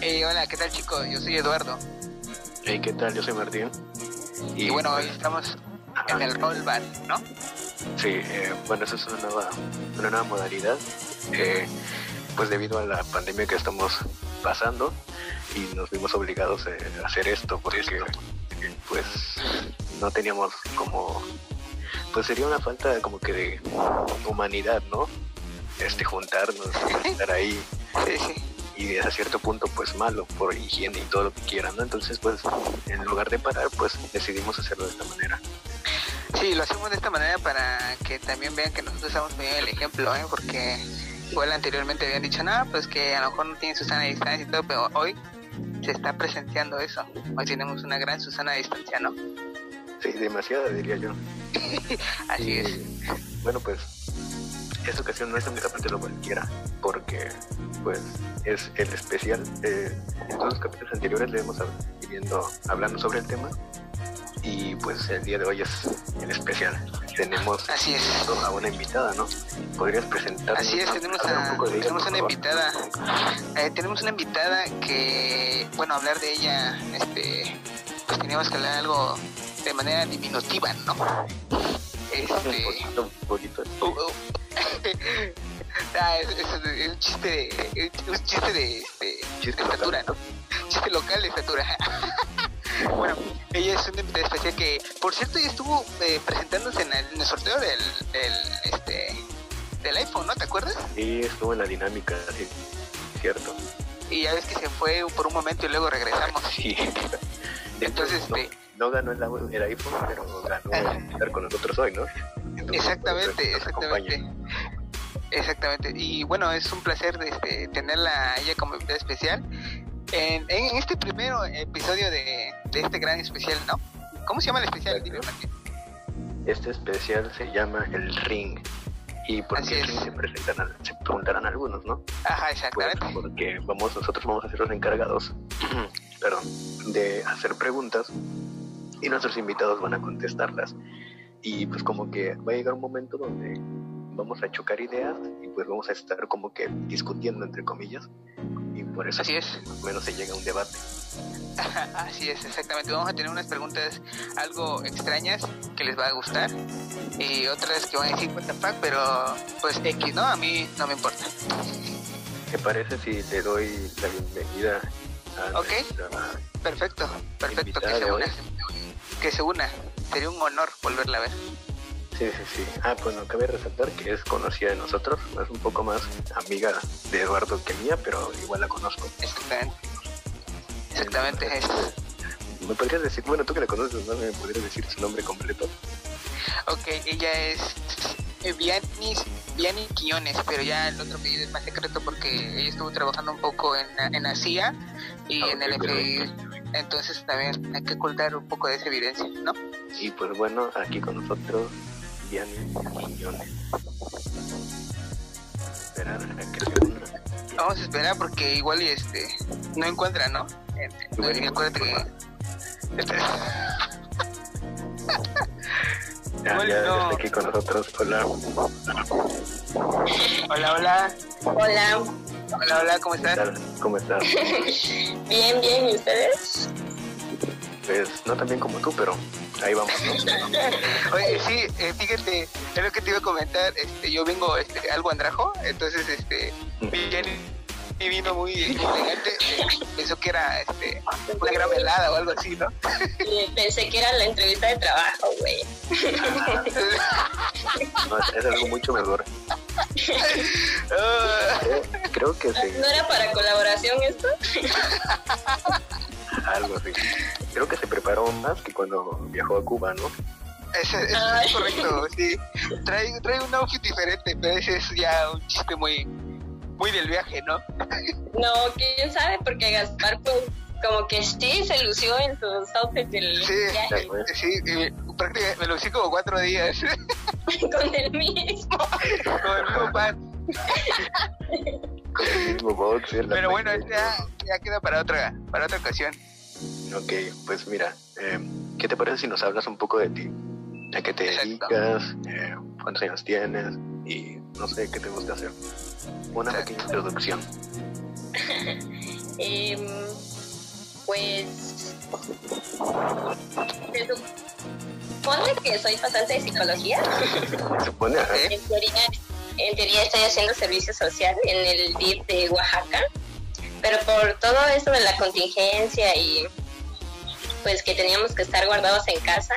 Eh, hola, ¿qué tal chicos? Yo soy Eduardo. Hey, ¿qué tal? Yo soy Martín. Y, bueno, hoy estamos en el roll bar, ¿no? Sí, eh, bueno, esa es una nueva, una nueva modalidad. Eh, pues debido a la pandemia que estamos pasando y nos vimos obligados a hacer esto porque pues no teníamos como pues sería una falta como que de humanidad, ¿no? Este juntarnos, estar ahí. Y a cierto punto pues malo por higiene y todo lo que quieran, ¿no? Entonces pues en lugar de parar pues decidimos hacerlo de esta manera. Sí, lo hacemos de esta manera para que también vean que nosotros estamos poniendo el ejemplo, ¿eh? Porque igual anteriormente habían dicho, nada, pues que a lo mejor no tienen Susana de distancia y todo, pero hoy se está presenciando eso. Hoy tenemos una gran Susana de distancia, ¿no? Sí, demasiada diría yo. Así es. Bueno, pues esta ocasión no es únicamente lo cualquiera, porque pues es el especial. Eh, en todos los capítulos anteriores le hemos viviendo hablando sobre el tema y pues el día de hoy es el especial. Tenemos Así es. a una invitada, ¿no? ¿Podrías presentar? Así es, tenemos, tenemos una invitada. Eh, tenemos una invitada que, bueno, hablar de ella, este, pues teníamos que hablar algo de manera diminutiva, ¿no? Este, un poquito, uh, uh. ah, es, es, un chiste de, un chiste de, este, chiste de estatura, ¿no? Chiste local de estatura. bueno, ella es una invitada especial que, por cierto, ella estuvo eh, presentándose en el, en el sorteo del, del, este, del iPhone, ¿no? ¿Te acuerdas? Sí, estuvo en la dinámica, sí, cierto. Y ya ves que se fue por un momento y luego regresamos. Sí. Entonces, no, este, no ganó el, el, iPhone, pero ganó estar con nosotros hoy, ¿no? Entonces, exactamente, exactamente. Exactamente. Y bueno, es un placer este, tenerla a ella como invitada especial en, en, este primer episodio de, de, este gran especial, ¿no? ¿Cómo se llama el especial? Dime, este especial se llama El Ring. ¿Y por qué se, presentan, se preguntarán algunos, no? Ajá, exactamente. Pues porque vamos, nosotros vamos a ser los encargados, perdón, de hacer preguntas y nuestros invitados van a contestarlas. Y pues como que va a llegar un momento donde vamos a chocar ideas y pues vamos a estar como que discutiendo entre comillas y por eso Así es. menos se llega a un debate. Así es, exactamente. Vamos a tener unas preguntas algo extrañas que les va a gustar y otras que van a decir what the fuck, pero pues X, ¿no? A mí no me importa. ¿Qué parece si le doy la bienvenida a Ok. nuestra Perfecto, perfecto, que se una. Que se una. Sería un honor volverla a ver. Sí, sí, sí. Ah, pues no cabe resaltar que es conocida de nosotros, es un poco más amiga de Eduardo que mía, pero igual la conozco. Exactamente. Exactamente es. ¿Me podrías decir, bueno, tú que la conoces, ¿no? ¿Me podrías decir su nombre completo? Ok, ella es eh, Vianney, Vianney Quiones, pero ya el otro apellido es más secreto porque ella estuvo trabajando un poco en, en la CIA y Ah, en el FBI. Entonces también hay que ocultar un poco de esa evidencia, ¿no? Y pues bueno, aquí con nosotros, Diana Quiñones. Esperar a que se. Vamos a esperar porque igual y este no encuentra, ¿no? Acuérdate que Igual ya, no. ya está aquí con nosotros. Hola. Hola, hola, Hola, hola, hola, ¿cómo ¿Qué estás? ¿Cómo estás? bien, bien, ¿y ustedes? Pues no tan bien como tú, pero ahí vamos, ¿no? Oye, sí, eh, fíjate, es lo que te iba a comentar, este, yo vengo este, algo andrajo, entonces este, Jenny vino muy elegante, pensó que era este, una gran velada o algo así, ¿no? Pensé que era la entrevista de trabajo, güey. No, es algo mucho mejor. Ah, Creo que sí, ¿No era para colaboración esto? algo así. Creo que se preparó más que cuando viajó a Cuba, ¿no? Ay. es correcto, sí. Trae, trae un outfit diferente, pero ese es ya un chiste muy, muy del viaje, ¿no? No, quién sabe, porque Gaspar, pues, como que sí se lució en sus outfits del Sí, viaje pues. sí, prácticamente me lo hice como cuatro días con el mismo. con el mismo pan. Con el mismo boxer. Pero bueno, playera. ya, ya queda para otra, para otra ocasión. Ok, pues mira, eh, ¿qué te parece si nos hablas un poco de ti? ¿A qué te Exacto. dedicas? Eh, ¿Cuántos años tienes? Y no sé qué te gusta hacer. Una pequeña introducción. Em, pues se supone que soy pasante de psicología. Se supone, ajá. En teoría, en teoría estoy haciendo servicio social en el DIF de Oaxaca, pero por todo esto de la contingencia y pues que teníamos que estar guardados en casa,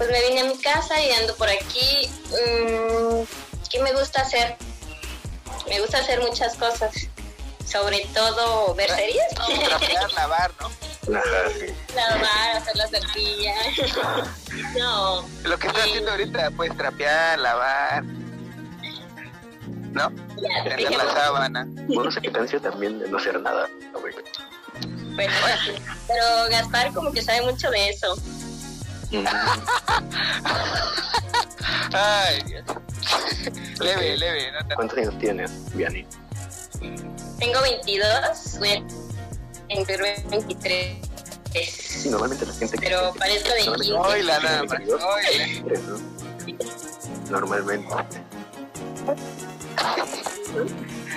pues me vine a mi casa y ando por aquí. Mm, ¿Qué me gusta hacer? Me gusta hacer muchas cosas, sobre todo ver series, Trapear, lavar, ¿no? Lavar, hacer la tortilla. no, Lo que estás haciendo ahorita, pues trapear, lavar. ¿No? dije, la sábana. Bueno, se cansa también de no hacer nada. bueno, pero Gaspar como que sabe mucho de eso. Ay, Dios. leve, leve, no. ¿Cuántos años tienes, Vianney? Tengo 22, voy a cumplir 23. Sí, normalmente la gente que... Pero parezco de normalmente 15. Hoy la nada más. Normalmente.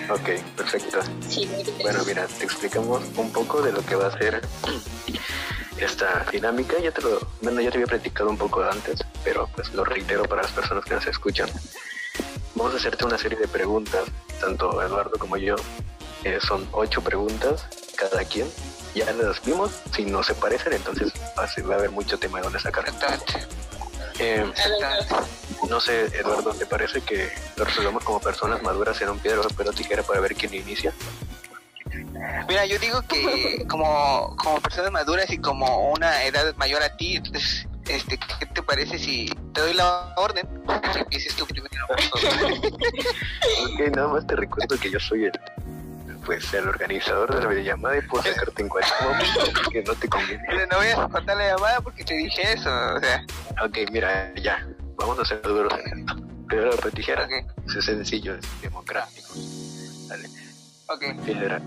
Ok, perfecto. Sí, 23. Bueno, mira, te explicamos un poco de lo que va a ser esta dinámica. Ya te lo, bueno, ya te había platicado un poco antes, pero pues lo reitero para las personas que nos escuchan. Vamos a hacerte una serie de preguntas, tanto Eduardo como yo. Eh, son ocho preguntas cada quien. Ya las vimos. Si no se parecen, entonces va a ser- va a haber mucho tema de dónde sacar. Eh, no sé, Eduardo, ¿te parece que lo resolvamos como personas maduras en un piedra, papel o tijera para ver quién inicia? Mira, yo digo que como, como personas maduras y como una edad mayor a ti, entonces, este, ¿qué te parece si te doy la orden? Que empieces tú primero. Ok, nada más te recuerdo que yo soy el, pues, el organizador de la videollamada y puedo sacarte en cualquier momento que no te conviene. No voy a cortar la llamada porque te dije eso, o sea, Ok, mira, ya, vamos a ser duros en esto. Piedra, papel, tijera. Es sencillo, es democrático. Dale, ok. piedra.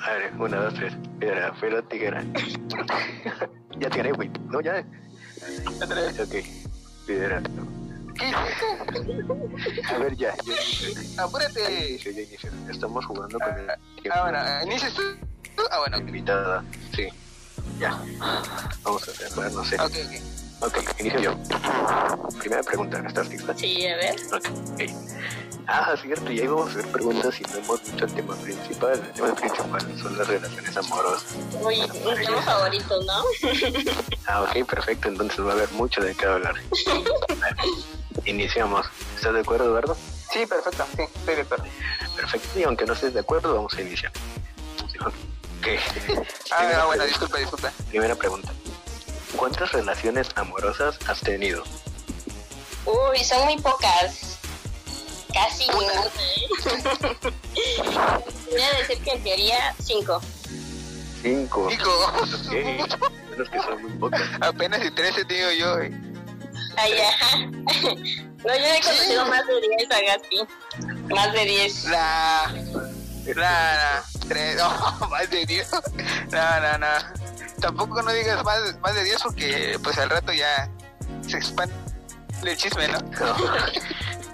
A ver, una, dos, tres. Piedra, papel, tijera. ya te gané, güey. No, ya. Otra vez. Ok, piedra. A ver, ya. Apúrate. ya inicio, ya inicio. Estamos jugando con el tiempo. Ah, bueno, ¿inicias tú? Ah, bueno, Invitada, sí. Ya. Vamos a hacer, bueno, no sé. ok. ok. Ok, inicio yo. Primera pregunta, ¿estás lista? Sí, a ver. Ok. Ah, cierto, ya íbamos a hacer preguntas y no hemos dicho el tema principal. El tema principal son las relaciones amorosas. Uy, un tema favorito, ¿no? Ah, ok, perfecto, entonces va a haber mucho de qué hablar. Iniciamos. ¿Estás de acuerdo, Eduardo? Sí, perfecto, sí, estoy de acuerdo. Perfecto, y aunque no estés de acuerdo, vamos a iniciar. Ok. Ah, no, bueno, disculpa, disculpa. Primera pregunta. ¿Cuántas relaciones amorosas has tenido? Uy, son muy pocas. Casi ninguna. ¿eh? Voy a decir que en teoría cinco. Cinco. Digo, Ok. Menos que son muy pocas. apenas y 13 te digo yo, eh. Ay, ajá. No, yo he conocido más de 10 a Gaspi. Más de 10. La, la, la, tres, no, más de 10. No, no, no. Tampoco no digas más, más de 10 porque pues al rato ya se expande el chisme, ¿no?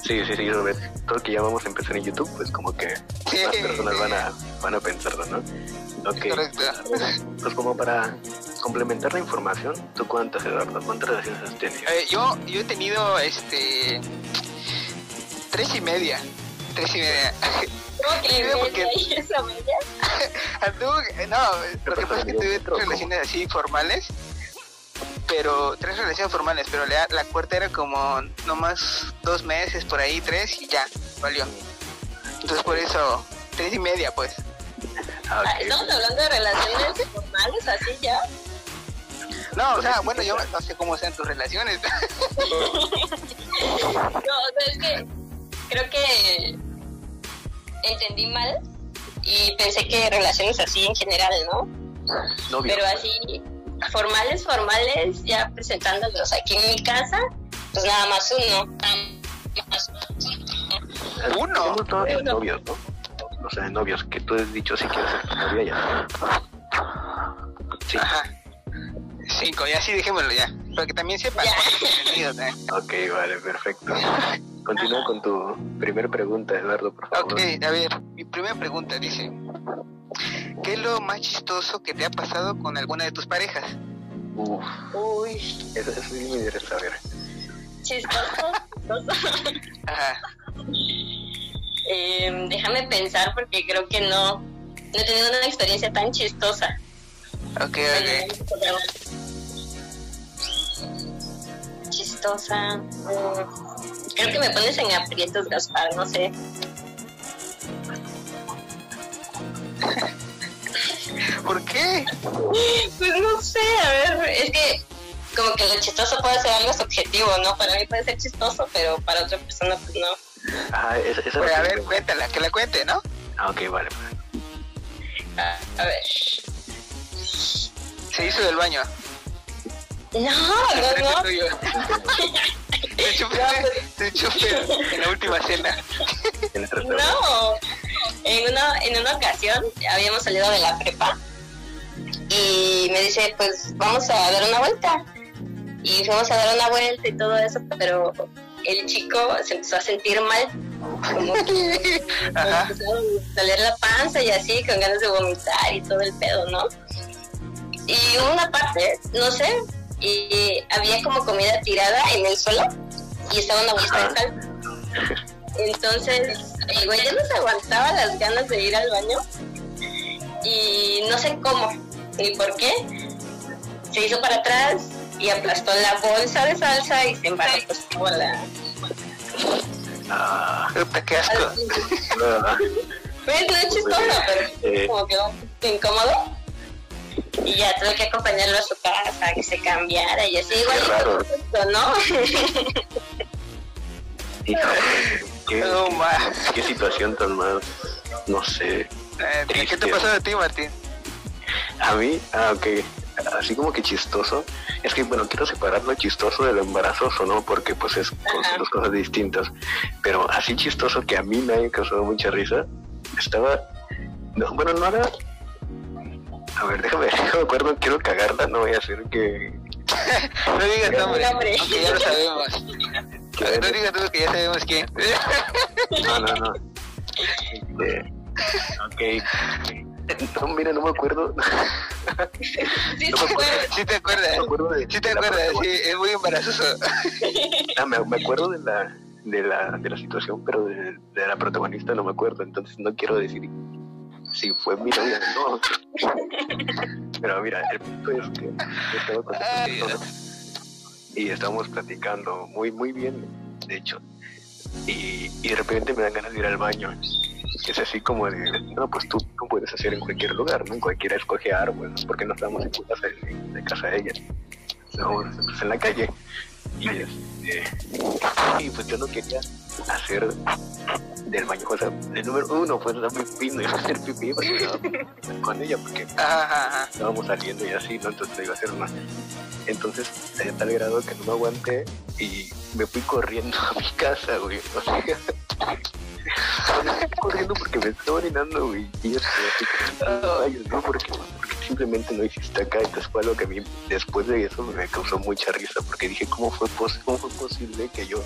Sí, sí, sí, Robert. Todo que ya vamos a empezar en YouTube, pues como que Sí. más personas van a, van a pensarlo, ¿no? Ok. Correcto. Pues como para complementar la información, ¿tú cuántas, Eduardo? ¿Cuántas relaciones has tenido? Eh, yo, yo he tenido este tres y media. Tres y media. ¿Cómo que porque- y esa media? No, lo que pasa es que tuve tres relaciones así formales, pero tres relaciones formales, pero la, la cuarta era como nomás dos meses por ahí, tres y ya, valió. Entonces por eso, tres y media pues. Ah, Ah, ok. Estamos hablando de relaciones formales, así ya. No, o sea, bueno, yo no sé cómo sean tus relaciones. No, o sea, es que creo que entendí mal y pensé que relaciones así en general, ¿no? Novio. Pero así, formales, formales, ya presentándolos aquí en mi casa, pues nada más uno. Nada más Uno. Tenemos todavía Uno. novios, ¿no? O sea, novios, que tú has dicho si quieres ser tu novia ya. Sí, Ajá. Cinco, ya sí, dejémoslo ya. Para que también. Ya. Entendido, ¿eh? ok, vale, perfecto. Continúa con tu primera pregunta, Eduardo, por favor. Ok, a ver, mi primera pregunta dice, ¿qué es lo más chistoso que te ha pasado con alguna de tus parejas? Uf, Uy, eso, eso sí me interesa saber. chistoso. chistoso. Ajá. Eh, déjame pensar porque creo que no, no he tenido una experiencia tan chistosa. Ok, ok. Chistosa. mm, Creo que me pones en aprietos, Gaspar, no sé. ¿Por qué? Pues no sé, a ver, es que como que lo chistoso puede ser algo subjetivo, ¿no? Para mí puede ser chistoso, pero para otra persona pues no. Ah, esa, esa Pues, a ver, tengo. cuéntala, que la cuente, ¿no? Ah, ok, vale. A ver. Se hizo del baño. No, no, no. Se chupé, se chupé en la última cena. No, en una, en una ocasión habíamos salido de la prepa y me dice, pues vamos a dar una vuelta. Y fuimos a dar una vuelta y todo eso, pero el chico se empezó a sentir mal, como que Ajá. empezó a doler la panza y así, con ganas de vomitar y todo el pedo, ¿no? Y hubo una parte, no sé, y había como comida tirada en el suelo y estaba una bolsa de sal. Entonces, el güey ya no se aguantaba las ganas de ir al baño y no sé cómo ni por qué. Se hizo para atrás y aplastó la bolsa de salsa y se embarró pues, como la... Ah, qué asco. Pues no es chistoso, pero Eh. como quedó incómodo. Y ya tuve que acompañarlo a su casa, que se cambiara y así igual. raro. ¿no? híjole, qué, No, qué situación tan más, no sé. Eh, ¿Qué te pasó a ti, Martín? A mí, ah, ok, así como que chistoso. Es que, bueno, quiero separar lo chistoso de lo embarazoso, ¿no? Porque, pues, es dos cosas distintas. Pero así chistoso que a mí me haya causado mucha risa, estaba... No, bueno, no era... A ver, déjame, déjame acuerdo, quiero cagarla, no voy a hacer que... No digas nombre, Nombre. aunque ya lo sabemos. ver, no digas tú que ya sabemos quién. No, no, no. Este, ok. No, mira, no me acuerdo. Sí, No me sí, acuerdo. Sí te acuerdas. No me acuerdo de, Sí te acuerdas, sí, es muy embarazoso. Ah, me, me acuerdo de la, de la, de la situación, pero de, de la protagonista no me acuerdo, entonces no quiero decir si fue mi novia no. Pero mira, el punto es que estaba con esta persona y estábamos platicando muy, muy bien, de hecho. Y, y de repente me dan ganas de ir al baño. Es así como de, no, pues tú, tú puedes hacer en cualquier lugar, ¿no? En cualquiera escoge árboles, porque no estábamos en casa, en, de casa de ella. Pues, en la calle. Y, este, y pues yo no quería hacer del baño, o sea, el número uno fue dar pipí, no iba a hacer pipí porque estaba con ella, porque estábamos saliendo y así, ¿no? Entonces iba a hacer más. Entonces, a tal grado que no me aguanté y me fui corriendo a mi casa, güey. O sea, corriendo porque me estaba orinando, güey. Y yo ay, Dios mío, ¿por qué? Porque simplemente no hiciste acá. Entonces fue algo que a mí, después de eso, me causó mucha risa porque dije, ¿cómo fue, pos- cómo fue posible que yo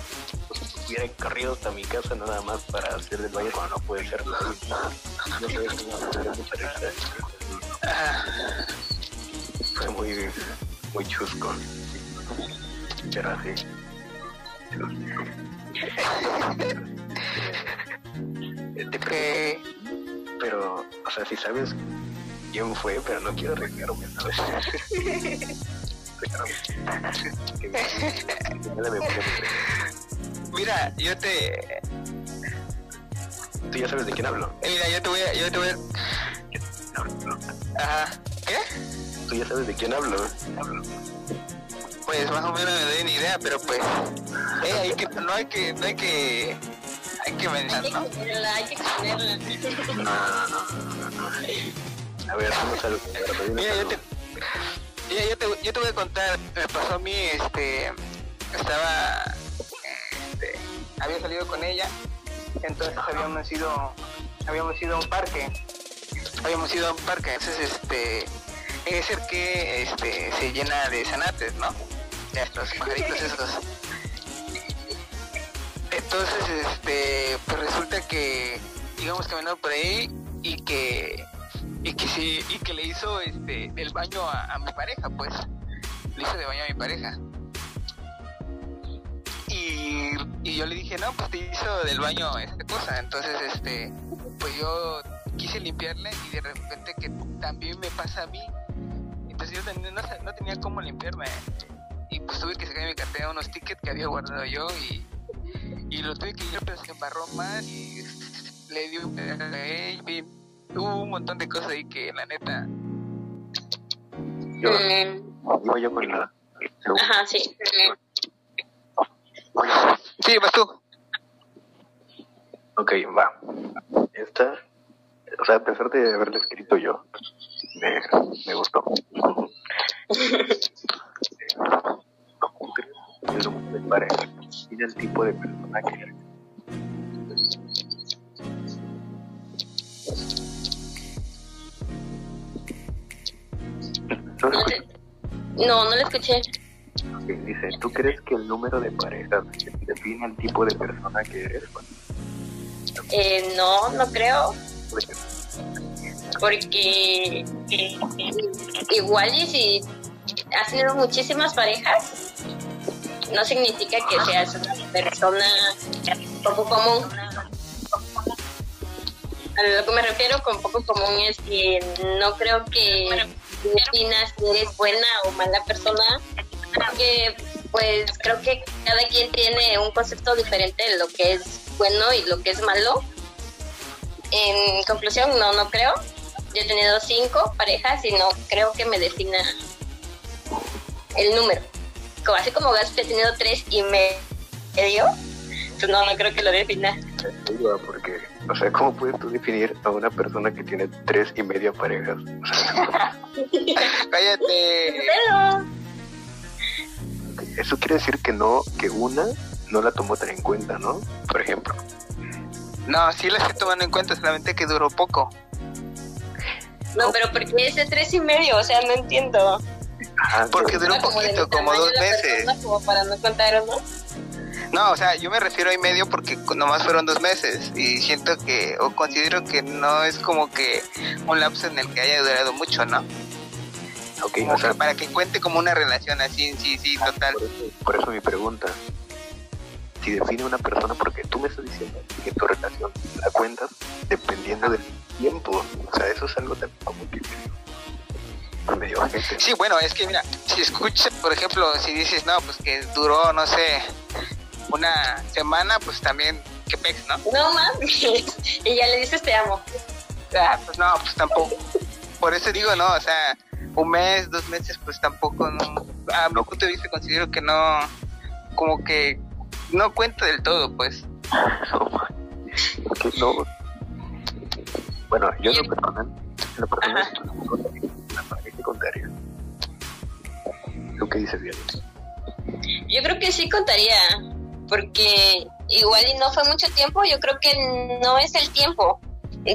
pues, hubiera corrido hasta mi casa nada más para hacer del baño cuando no puede ser No. Fue muy, muy chusco. Pero. Este, Que Pero, o sea, si sabes quién fue, pero no quiero arriesgarme, ¿sabes? Mira, yo te, Tú ya sabes de quién hablo. eh, mira, yo te voy a, yo te voy a, ajá, ¿qué? Tú ya sabes de quién hablo. Pues más o menos me doy una idea, pero pues, eh, hay que, no hay que, no hay que, hay que Hay mencionar, que ¿no? exponerla, hay que exponerla. No, no, no, no, no. A ver, vamos a ver, Mira, yo te, mira, yo te, yo te voy a contar, me pasó a mí, este, estaba, este, había salido con ella, entonces habíamos ido, habíamos ido a un parque, habíamos ido a un parque, entonces, este, es el que, este, se llena de zanates, ¿no? Ya estos pajaritos esos. Entonces, este, pues resulta que íbamos caminando por ahí y que y que sí, y que le hizo este el baño a, mi pareja, pues. Le hizo de baño a mi pareja. Y, y yo le dije, no, pues te hizo del baño esta cosa. Entonces, este, pues yo quise limpiarle y de repente que también me pasa a mí. Entonces yo también no, no tenía cómo limpiarme. Y pues tuve que sacar mi cartera unos tickets que había guardado yo y, y lo tuve que limpiar, pero se embarró más y le dio eh, y hubo un montón de cosas ahí que la neta. Yo, Mm, iba yo con la segunda. ajá, sí. Sí, vas tú. Ok, va. Esta, o sea, a pesar de haberla escrito yo, me, me gustó. El número de pareja y el tipo de persona que eres. ¿No lo? No, no lo escuché. Ok, Dice, ¿tú crees que el número de parejas define el tipo de persona que eres? Eh, no, no creo. Porque eh, igual y si has tenido muchísimas parejas, no significa que seas una persona poco común. A lo que me refiero con poco común es que no creo que definas si eres buena o mala persona, porque pues creo que cada quien tiene un concepto diferente de lo que es bueno y lo que es malo. En conclusión, no, no creo. Yo he tenido cinco parejas y no creo que me defina el número. Como, así como Gaspi ha tenido tres y medio, pues no, no creo que lo defina. Porque, o sea, ¿cómo puedes tú definir a una persona que tiene tres y media parejas? O sea, Cállate. Pero, eso quiere decir que no, que una no la tomó tan en cuenta, ¿no? Por ejemplo. No, sí la estoy tomando en cuenta, solamente que duró poco. no, pero porque ese tres y medio, o sea, no entiendo. Ajá, Porque duró un como poquito, como dos meses. persona, Como para no contar, ¿no? No, o sea, yo me refiero a y medio porque nomás fueron dos meses y siento que, o considero que no es como que un lapso en el que haya durado mucho, ¿no? ok, Como o sea, para que cuente como una relación así, sí, sí, total. por eso, por eso mi pregunta. Si define una persona, porque tú me estás diciendo que tu relación la cuentas dependiendo del tiempo. O sea, eso es algo tan como que medio gente. Sí, bueno, es que mira, si escuchas, por ejemplo, si dices, no, pues que duró, no sé, una semana, pues también, qué pex, ¿no? No mames. y ya le dices te amo. Ah, pues no, pues tampoco. Por eso digo, no, o sea, un mes, dos meses, pues tampoco, no. A mi punto de vista considero que no, como que no cuenta del todo, pues. No, porque no. Bueno, yo lo personal, en lo personal, Que contaría. ¿Tú qué dices, bien? Yo creo que sí contaría, porque igual y no fue mucho tiempo, yo creo que no es el tiempo,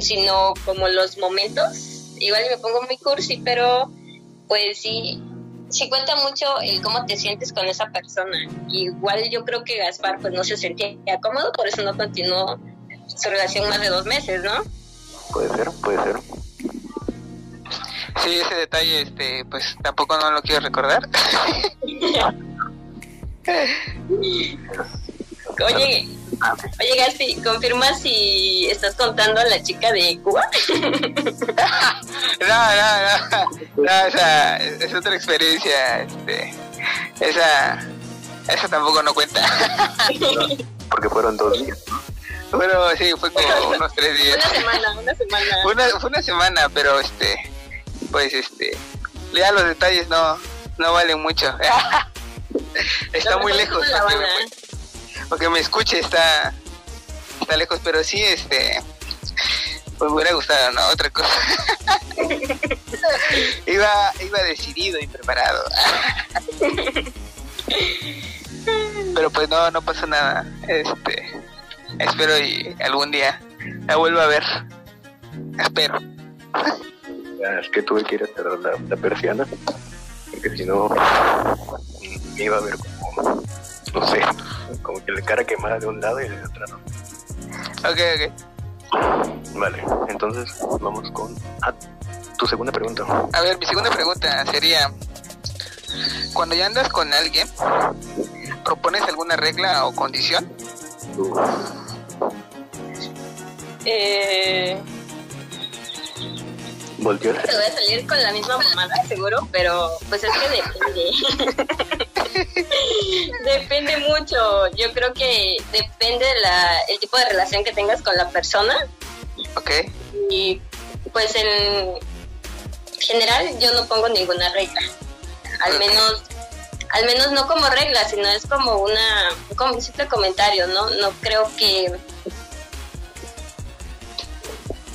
sino como los momentos. Igual y me pongo muy cursi, pero pues sí, sí cuenta mucho el cómo te sientes con esa persona. Igual yo creo que Gaspar pues no se sentía cómodo, por eso no continuó su relación más de dos meses, ¿no? Puede ser, puede ser. Sí, ese detalle, este, pues tampoco no lo quiero recordar. Oye, oye Gaspi, ¿confirma si estás contando a la chica de Cuba? No, no, no, no, esa es otra experiencia, este, esa, esa tampoco no cuenta. Porque fueron dos días. Bueno, sí, fue como unos tres días. Una semana, una semana. Una, fue una semana, pero este, pues este, ya los detalles no, no valen mucho. está muy lejos, es La para que Habana. me, escuche, está, está lejos, pero sí, este, pues me hubiera gustado, ¿no? Otra cosa. iba, iba decidido y preparado. pero pues no, no pasó nada. Este, espero y algún día la vuelva a ver. Espero. Es que tuve que ir a cerrar la, la persiana. Porque si no, me iba a ver como, no sé, como que la cara quemada de un lado y de otro no. Ok, ok. Vale, entonces vamos con. Ah, tu segunda pregunta. A ver, mi segunda pregunta sería, cuando ya andas con alguien, ¿propones alguna regla o condición? Eh, ¿Volteó? te voy a salir con la misma mamada, seguro, pero pues es que depende. depende mucho. Yo creo que depende de la, el tipo de relación que tengas con la persona. Ok, Y pues en general yo no pongo ninguna regla. Al menos al menos no como regla, sino es como una como un simple comentario, ¿no? No creo que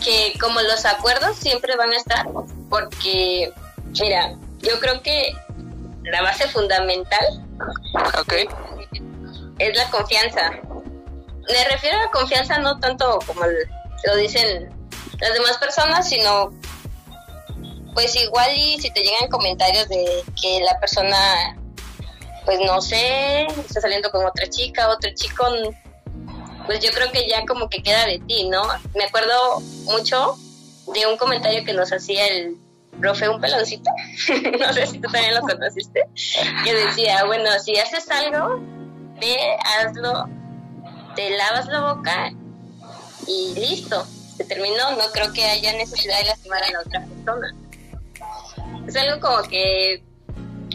que como los acuerdos siempre van a estar porque mira, yo creo que la base fundamental es la confianza. Me refiero a la confianza no tanto como lo dicen las demás personas, sino pues igual y si te llegan comentarios de que la persona, pues no sé, está saliendo con otra chica, otro chico, pues yo creo que ya como que queda de ti, ¿no? Me acuerdo mucho de un comentario que nos hacía el profe, un peloncito, no sé si tú también lo conociste, que decía, bueno, si haces algo, ve, hazlo, te lavas la boca y listo, se terminó, no creo que haya necesidad de lastimar a la otra persona. Es algo como que,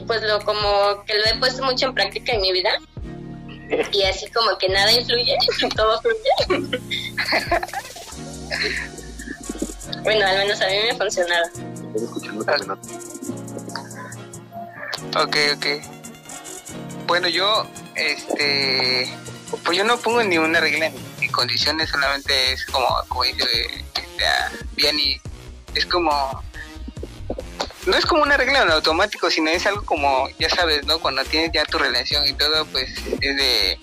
pues lo como que lo he puesto mucho en práctica en mi vida y así como que nada influye, todo fluye. bueno, al menos a mí me noto. ok, ok. Bueno, yo, este, pues yo no pongo ni una regla ni, condiciones, solamente es como, como dice este, ah, Vianney, es como, no es como una regla en automático, sino es algo como, ya sabes, ¿no? Cuando tienes ya tu relación y todo, pues es de,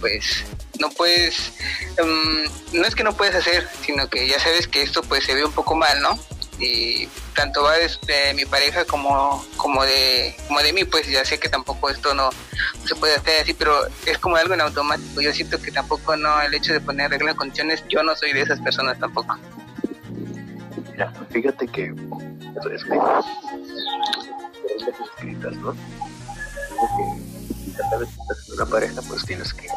pues, no puedes, mm, no es que no puedes hacer, sino que ya sabes que esto pues se ve un poco mal, ¿no? y tanto va de, mi pareja como como de como de mí pues ya sé que tampoco esto no, no se puede hacer así pero es como algo en automático yo siento que tampoco no el hecho de poner reglas condiciones yo no soy de esas personas tampoco Mira, fíjate que eso es que reglas escritas, ¿no? Dice que ya sabes que estás en una pareja, pues tienes que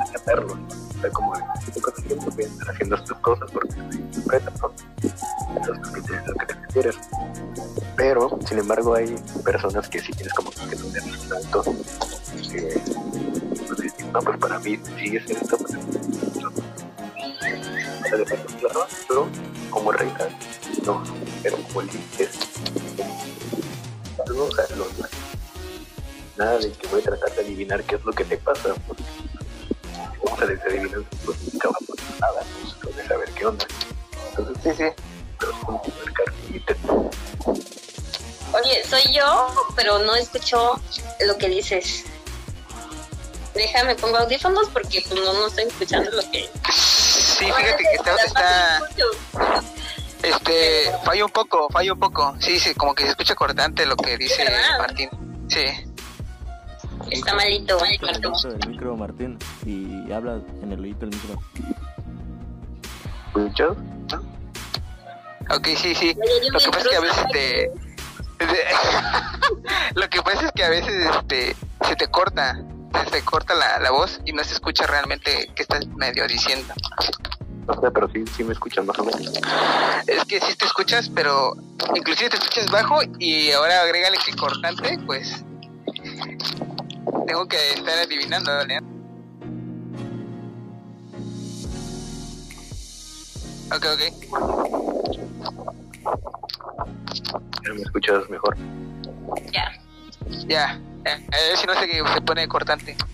acatarlo, ¿no? Como de, con el tiempo voy a estar haciendo estas cosas porque soy preta, ¿no? Eso es lo que te, lo que te refieres. Pero, sin embargo, hay personas que sí tienes como que tener un alto. Que, pues, no, pues para mí es esto, pues, o sea, de claro, pero como regla, no, pero como límites, algo, o sea, lo- nada de que voy a tratar de adivinar qué es lo que te pasa, porque vamos a decir adivinar, pues nunca va a pasar nada, no de saber qué onda. Entonces, sí sí pero es como marcar límites. Oye, soy yo, pero no escucho lo que dices. Déjame, pongo audífonos porque pues, no, no estoy escuchando lo que... sí fíjate que está, está este falla un poco falla un poco sí sí como que se escucha cortante lo que dice. Martín sí Está malito. el micro, Martín, y habla en el oído del micro. ¿Escuchas? ok sí sí lo que pasa es que a veces te lo que pasa es que a veces este se te corta te corta la, la voz y no se escucha realmente qué estás medio diciendo No sé, pero sí, sí me escuchan más o menos. es que sí te escuchas pero inclusive te escuchas bajo y ahora agrégale que cortante pues tengo que estar adivinando ¿vale? ok ok Ya me escuchas mejor. Ya. ya ya. A ver si no sé que se pone cortante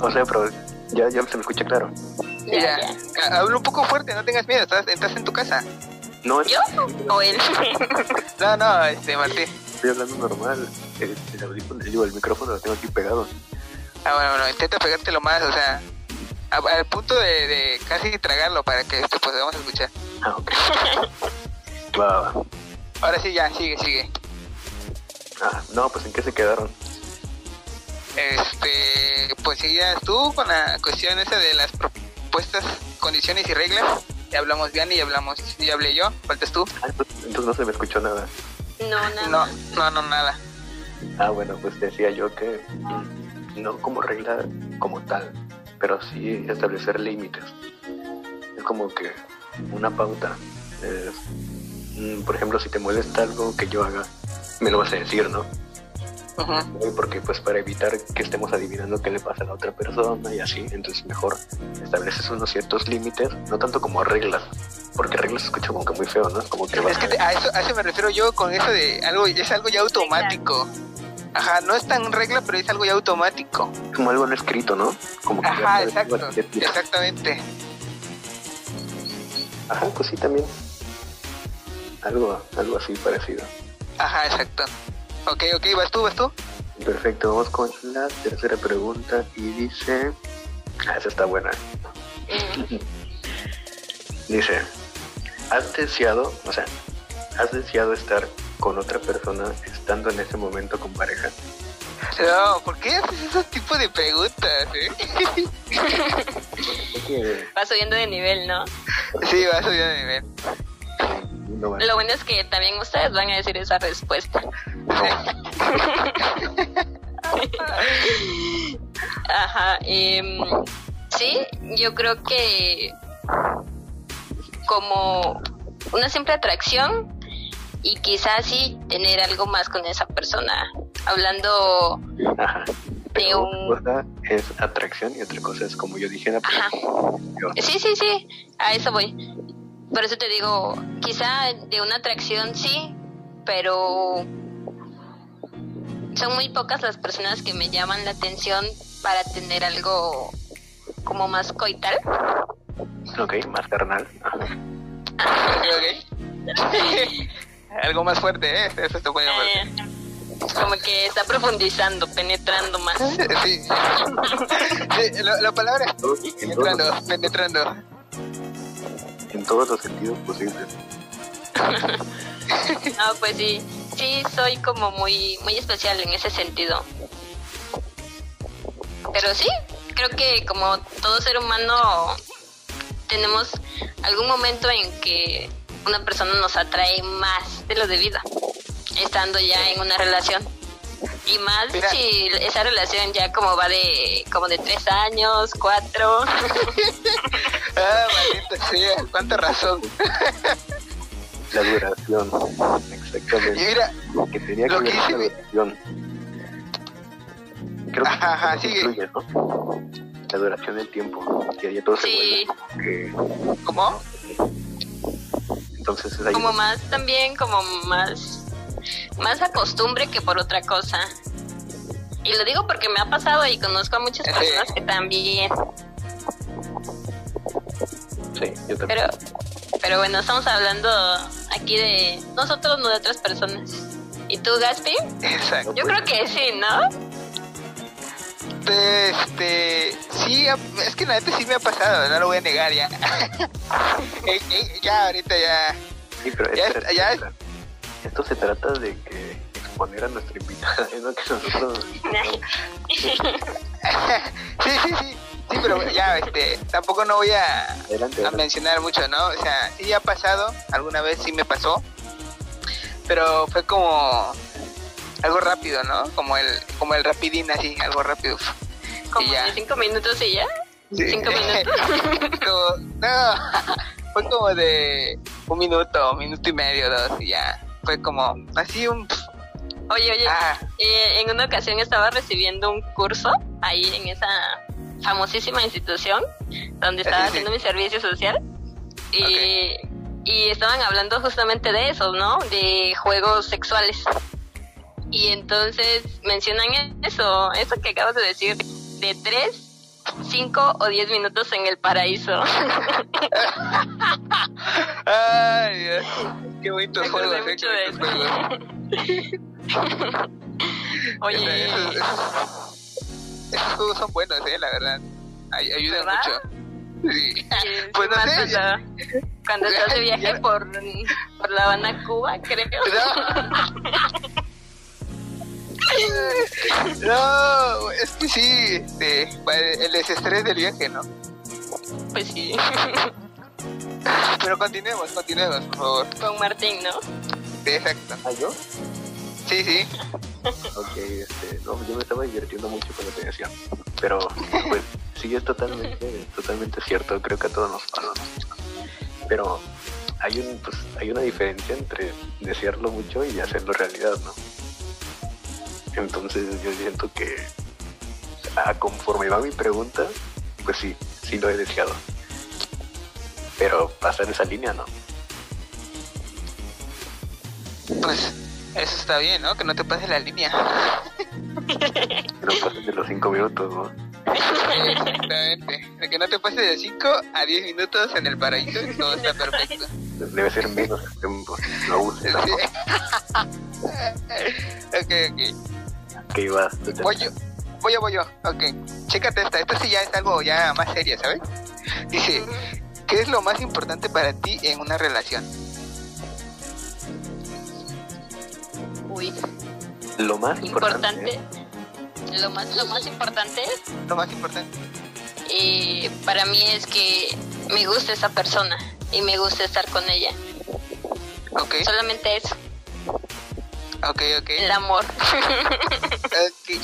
O sea, pero ya, ya se me escucha claro. Ya, ya, ya. Ha- habla un poco fuerte no tengas miedo estás, estás en tu casa No, ¿Yo? ¿O él? no no este Martín estoy hablando normal. El, el audífono, digo, el micrófono lo tengo aquí pegado. Ah, bueno, bueno, intenta pegártelo más, o sea, a- al punto de, de casi tragarlo para que esto pues podamos escuchar. Ah, ok. Va, va. Ahora sí, ya, sigue, sigue. Ah, no, pues en qué se quedaron. Este, pues seguías tú con la cuestión esa de las propuestas condiciones y reglas. Ya hablamos bien y hablamos, y hablé yo. Faltas tú. Ah, entonces, entonces no se me escuchó nada. No, nada. No, no, no, nada. Ah, bueno, pues decía yo que mm, no como regla como tal, pero sí establecer límites. Es como que una pauta. es, por ejemplo, si te molesta algo que yo haga, me lo vas a decir, ¿no? ¿no? Porque pues para evitar que estemos adivinando qué le pasa a la otra persona y así, entonces mejor estableces unos ciertos límites, no tanto como reglas, porque reglas se escucha como que muy feo, ¿no? Es como que Es que te- a, eso, a eso me refiero yo con eso de algo, es algo ya automático. Ajá, no es tan regla, pero es algo ya automático. como algo no escrito, ¿no? Como que Ajá, exacto. Exactamente. Ajá, pues sí también. Algo, algo así parecido. Ajá, exacto. Ok, ok, vas tú, vas tú. Perfecto, vamos con la tercera pregunta y dice... Ah, esa está buena. Dice, ¿has deseado, o sea, has deseado estar con otra persona estando en ese momento con pareja? No, ¿por qué haces esos tipos de preguntas? Eh? Va subiendo de nivel, ¿no? Sí, vas subiendo de nivel. Lo bueno es que también ustedes van a decir esa respuesta. Ajá. em, sí, yo creo que como una simple atracción y quizás sí tener algo más con esa persona. Hablando, Ajá. de un- una cosa es atracción y otra cosa es como yo dije en la sí, sí, sí, a eso voy. Por eso te digo, quizá de una atracción sí, pero son muy pocas las personas que me llaman la atención para tener algo como más coital. Ok, más carnal. Ok, ok. algo más fuerte, ¿eh? Eso te puede Eh, como que está profundizando, penetrando más. Sí. Sí, la, la palabra es penetrando, penetrando. Todos los sentidos posibles. No, pues sí, sí soy como muy, muy especial en ese sentido. Pero sí, creo que como todo ser humano tenemos algún momento en que una persona nos atrae más de lo debido, estando ya en una relación. Y más Mira. si esa relación ya como va de como de tres años, cuatro. Ah, maldita sea, cuánta razón. La duración. Y Exactamente. mira, Que tenía lo que que ver con la duración. Creo que Ajá, ajá, eso sigue. influye, ¿no? La duración del tiempo. Que ya todo se Sí. vuelve como que ¿cómo? entonces es ahí como más también como más más a costumbre que por otra cosa y lo digo porque me ha pasado y conozco a muchas Sí. personas que también Sí, yo también. pero pero bueno estamos hablando aquí de nosotros no de otras personas y tú Gaspi Exacto. yo creo que sí no Este, sí, es que la neta sí me ha pasado, no lo voy a negar ya. Ya, ahorita ya. Sí, pero Ya espera, es- ya espera. Esto se trata de que exponer a nuestra invitada, ¿no? Que nosotros Sí, sí, sí. Sí, pero ya, este, tampoco no voy a, adelante, a adelante. mencionar mucho, ¿no? O sea, sí ha pasado, alguna vez sí me pasó, pero fue como algo rápido, ¿no? Como el, como el rapidín así, algo rápido. como de cinco minutos y ya Sí. cinco minutos Como- no, fue como de un minuto, un minuto y medio, dos, y ya. Fue como así un... oye oye Ah, Eh, en una ocasión estaba recibiendo un curso ahí en esa famosísima institución donde estaba Sí, sí. haciendo mi servicio social y, y estaban hablando justamente de eso, ¿no? De juegos sexuales. Y entonces mencionan eso, eso que acabas de decir, de 3, 5 o 10 minutos en el paraíso. ay, Dios. qué acordé juegos, eh, qué de juegos. Oye, Esos, esos- esos juegos son buenos, eh, la verdad. Ay- ayudan ¿Verdad? mucho. Sí. Sí, Pues no sé, cuando, cuando estás de viaje por, por La Habana, Cuba, creo. No, no es que sí, este, el desestrés del viaje, ¿no? pues sí. Pero continuemos, continuemos, por favor. Con Martín, ¿no? Sí, exacto. ¿Ah, yo? Sí, sí. Ok, este, no, yo me estaba divirtiendo mucho con lo que decía. Pero, pues, sí, es totalmente, totalmente cierto. Creo que a todos nos pasa. Pero hay, un, pues, hay una diferencia entre desearlo mucho y hacerlo realidad, ¿no? Entonces, yo siento que, a conforme va mi pregunta, pues sí, sí lo he deseado. Pero pasar esa línea, no. Pues eso está bien, ¿no? Que no te pases la línea. Que no pases de los cinco minutos, ¿no? Exactamente. De que no te pases de 5 a 10 minutos en el paraíso y todo está perfecto. Debe ser menos el tiempo. No uses tampoco. ok, ok. Que iba. Voy yo, voy yo, voy yo. Ok, chécate esta. Esta sí ya es algo ya más serio, ¿sabes? Dice, ¿qué es lo más importante para ti en una relación? Uy, Lo más importante. importante. Lo más, lo más importante Lo más importante. eh, para mí es que me gusta esa persona y me gusta estar con ella. Ok, Solamente eso, ok, ok. el amor. Ok.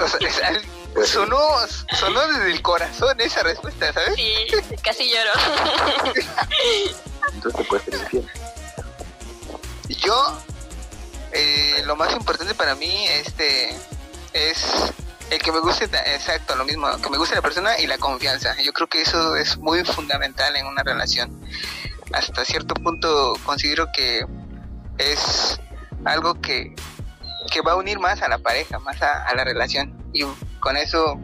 O sea, es al- sonó, sonó desde el corazón esa respuesta, ¿sabes? Sí, casi lloro. Entonces te puedes ser infiel. Yo, eh, lo más importante para mí, este, es el que me guste, exacto, lo mismo, que me guste la persona y la confianza. Yo creo que eso es muy fundamental en una relación. Hasta cierto punto considero que es algo que, que va a unir más a la pareja, más a, a la relación. Y con eso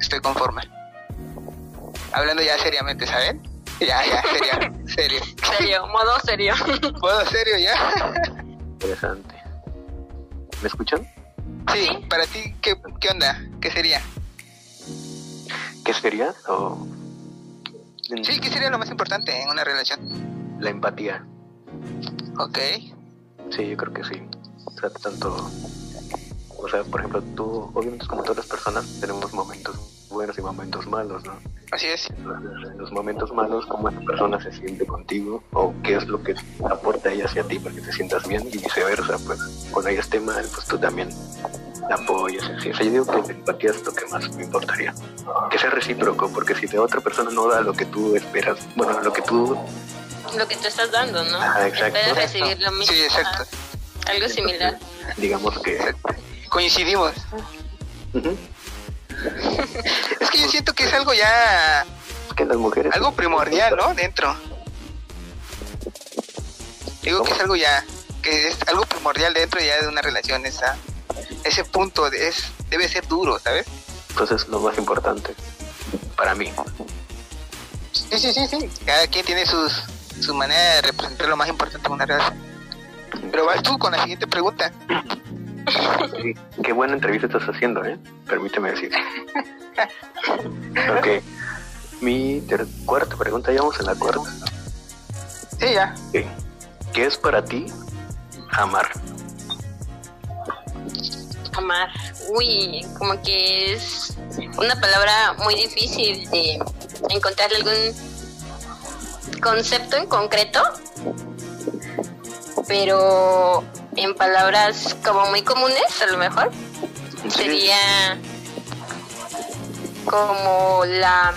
estoy conforme. Hablando ya seriamente, ¿saben? Ya, ya, seria, serio. serio, modo serio. ¿Puedo serio ya? Interesante. ¿Me escuchan? Sí, para ti, ¿qué, qué onda? ¿Qué sería? ¿Qué sería? O... Sí, ¿qué sería lo más importante en una relación? La empatía. Ok, Sí, yo creo que sí. O sea, tanto... O sea, por ejemplo, tú, obviamente como todas las personas, tenemos momentos buenos y momentos malos, ¿no? así es. En los momentos malos, cómo esa persona se siente contigo, o qué es lo que aporta ella hacia ti para que te sientas bien, y viceversa, pues cuando ella esté mal, pues tú también la apoyas. así. O sea, yo digo que la empatía es lo que más me importaría. Que sea recíproco, porque si la otra persona no da lo que tú esperas, bueno, lo que tú... Lo que tú estás dando, ¿no? Ajá, exacto. Esperas recibir lo mismo. Sí, exacto. Ajá, Algo similar. Digamos que... exacto. Coincidimos. Es que yo siento que es algo ya, Es que las mujeres... algo primordial, ¿no? Dentro. Digo que es algo ya, que es algo primordial dentro ya de una relación, esa, ese punto de- es, debe ser duro, ¿sabes? Entonces, lo más importante para mí. Sí, sí, sí, sí. Cada quien tiene sus, su manera de representar lo más importante en una relación. Pero vas tú con la siguiente pregunta. Sí, qué buena entrevista estás haciendo, ¿eh? Permíteme decir. ok. Mi cuarta pregunta, ya vamos en la cuarta. Sí, ya. Ok. ¿Qué es para ti amar? Amar. Uy, como que es una palabra muy difícil de encontrarle algún concepto en concreto, pero en palabras como muy comunes, a lo mejor, sería como la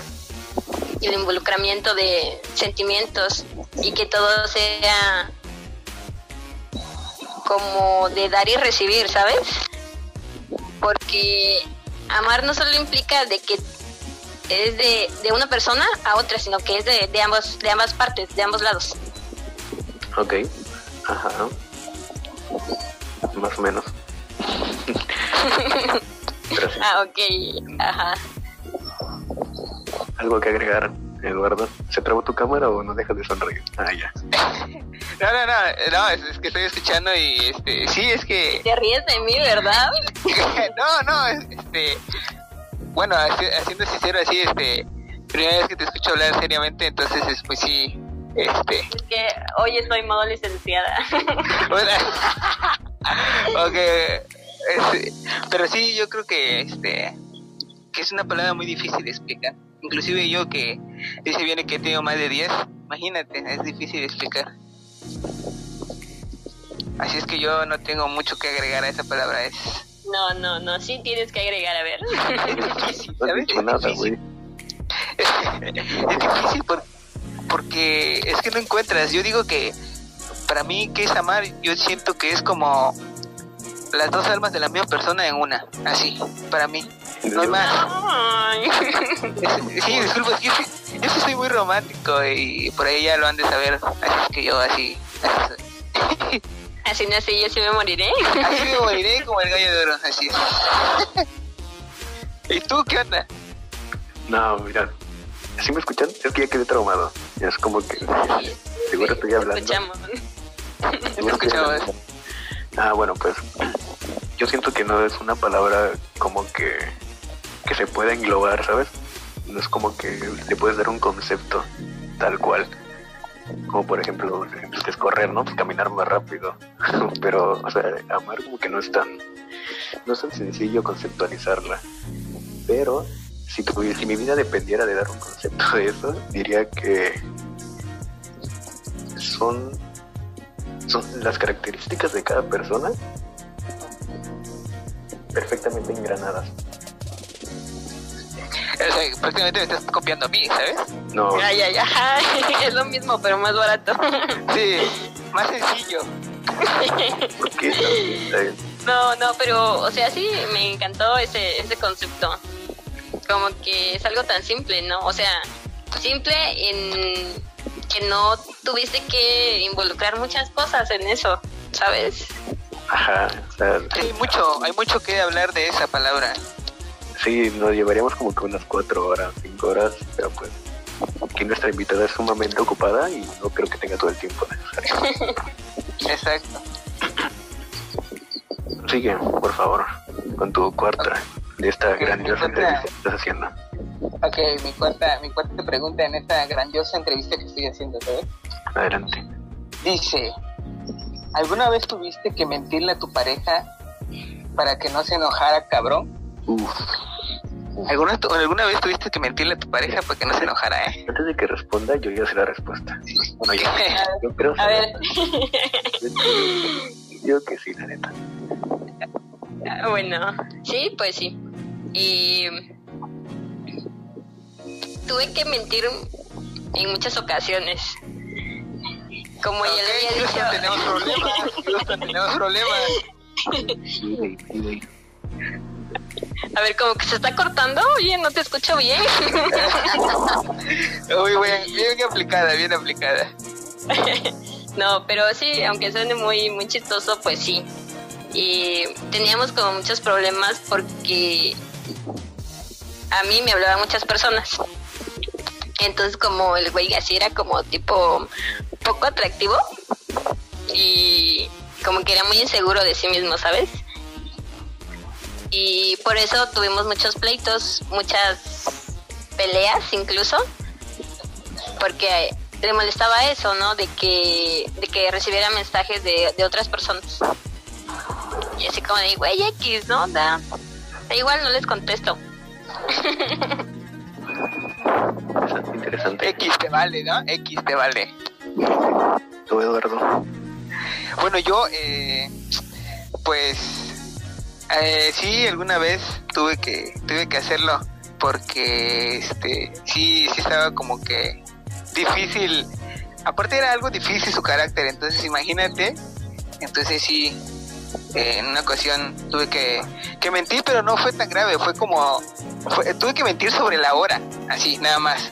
el involucramiento de sentimientos y que todo sea como de dar y recibir, ¿sabes? Porque amar no solo implica de que es de, de una persona a otra, sino que es de, de ambos, de ambas partes, de ambos lados. Ok. Ajá. Más o menos. Sí, Ah, ok, ajá. algo que agregar, Eduardo. ¿Se trabó tu cámara o no dejas de sonreír? Ah, ya. No, no, no, no, es, es que estoy escuchando y este, sí, es que, Te ríes de mí, ¿verdad? no, no, es- este, bueno, haci- haciendo sincero así, este, primera vez que te escucho hablar seriamente, entonces, es, pues sí, este, Es que hoy estoy modo licenciada. ok, este, pero sí, yo creo que, este, que es una palabra muy difícil de explicar, inclusive yo que dice viene que tengo más de 10. Imagínate, es difícil explicar. Así es que yo no tengo mucho que agregar a esa palabra. Es, No, no, no, sí tienes que agregar, a ver. es nada, difícil. güey. es difícil por- porque es que no encuentras. Yo digo que para mí, ¿qué es amar? Yo siento que es como las dos almas de la misma persona en una. Así, para mí. No hay más. Es- sí, disculpa, que yo sí soy muy romántico y por ahí ya lo han de saber. Así es que yo así. Así, soy. Así nací, yo sí me moriré. Así me moriré como el gallo de oro. Así es. ¿Y tú qué onda? No, mira. ¿Sí me escuchan? Es que ya quedé traumado. Es como que seguro estoy hablando. Escuchamos. Escuchamos. hablando. Ah, bueno, pues yo siento que no es una palabra como que, que se pueda englobar, ¿sabes? No es como que le puedes dar un concepto tal cual. Como por ejemplo, es correr, ¿no? Pues caminar más rápido. Pero, o sea, amar como que no es tan, no es tan sencillo conceptualizarla. Pero si, tuvi- si mi vida dependiera de dar un concepto de eso, diría que son son las características de cada persona perfectamente engranadas. O sea, prácticamente me estás copiando a mí, ¿sabes? No, Ay, ay, ay. Es lo mismo, pero más barato. Sí, más sencillo. No, no, pero, o sea, sí, me encantó ese, ese concepto. Como que es algo tan simple, ¿no? O sea, simple en que no tuviste que involucrar muchas cosas en eso, ¿sabes? ajá, o sea, Hay mucho, hay mucho que hablar de esa palabra. Sí, nos llevaríamos como que unas cuatro horas, cinco horas, pero pues aquí nuestra invitada es sumamente ocupada y no creo que tenga todo el tiempo necesario. Exacto. Sigue, por favor, con tu cuarta de esta grandiosa entrevista que estás haciendo. Ok, mi cuarta, mi cuarta pregunta en esta grandiosa entrevista que estoy haciendo, ¿sabes? Adelante. Dice, ¿alguna vez tuviste que mentirle a tu pareja para que no se enojara, cabrón? Uf. ¿Alguna, tu- alguna vez tuviste que mentirle a tu pareja para que no se enojara, eh? Antes de que responda, yo ya sé la respuesta. Bueno, yo, yo creo A saber. ver, Yo que sí, la neta. bueno, sí, pues sí. Y tuve que mentir en muchas ocasiones. Como ya Ok, le había Houston, dicho, tenemos problemas, Houston, tenemos problemas. A ver, como que se está cortando, oye, no te escucho bien. Uy, bien, bien aplicada, bien aplicada. No, pero sí, aunque suene muy, muy chistoso, pues sí. Y teníamos como muchos problemas porque a mí me hablaban muchas personas. Entonces como el güey así era como tipo poco atractivo y como que era muy inseguro de sí mismo, ¿sabes? Y por eso tuvimos muchos pleitos, muchas peleas incluso, porque le molestaba eso, ¿no? De que, de que recibiera mensajes de, de otras personas. Y así como de, güey, X, ¿no? Da, da igual, no les contesto. Interesante, Interesante. X te vale, ¿no? X te vale. Tú, Eduardo. Bueno, yo, eh, pues, eh, sí, alguna vez tuve que, tuve que hacerlo porque, este, sí, sí estaba como que difícil. Aparte era algo difícil su carácter, entonces imagínate. Entonces sí, eh, en una ocasión tuve que, que mentir, pero no fue tan grave, fue como, fue- tuve que mentir sobre la hora, así, nada más.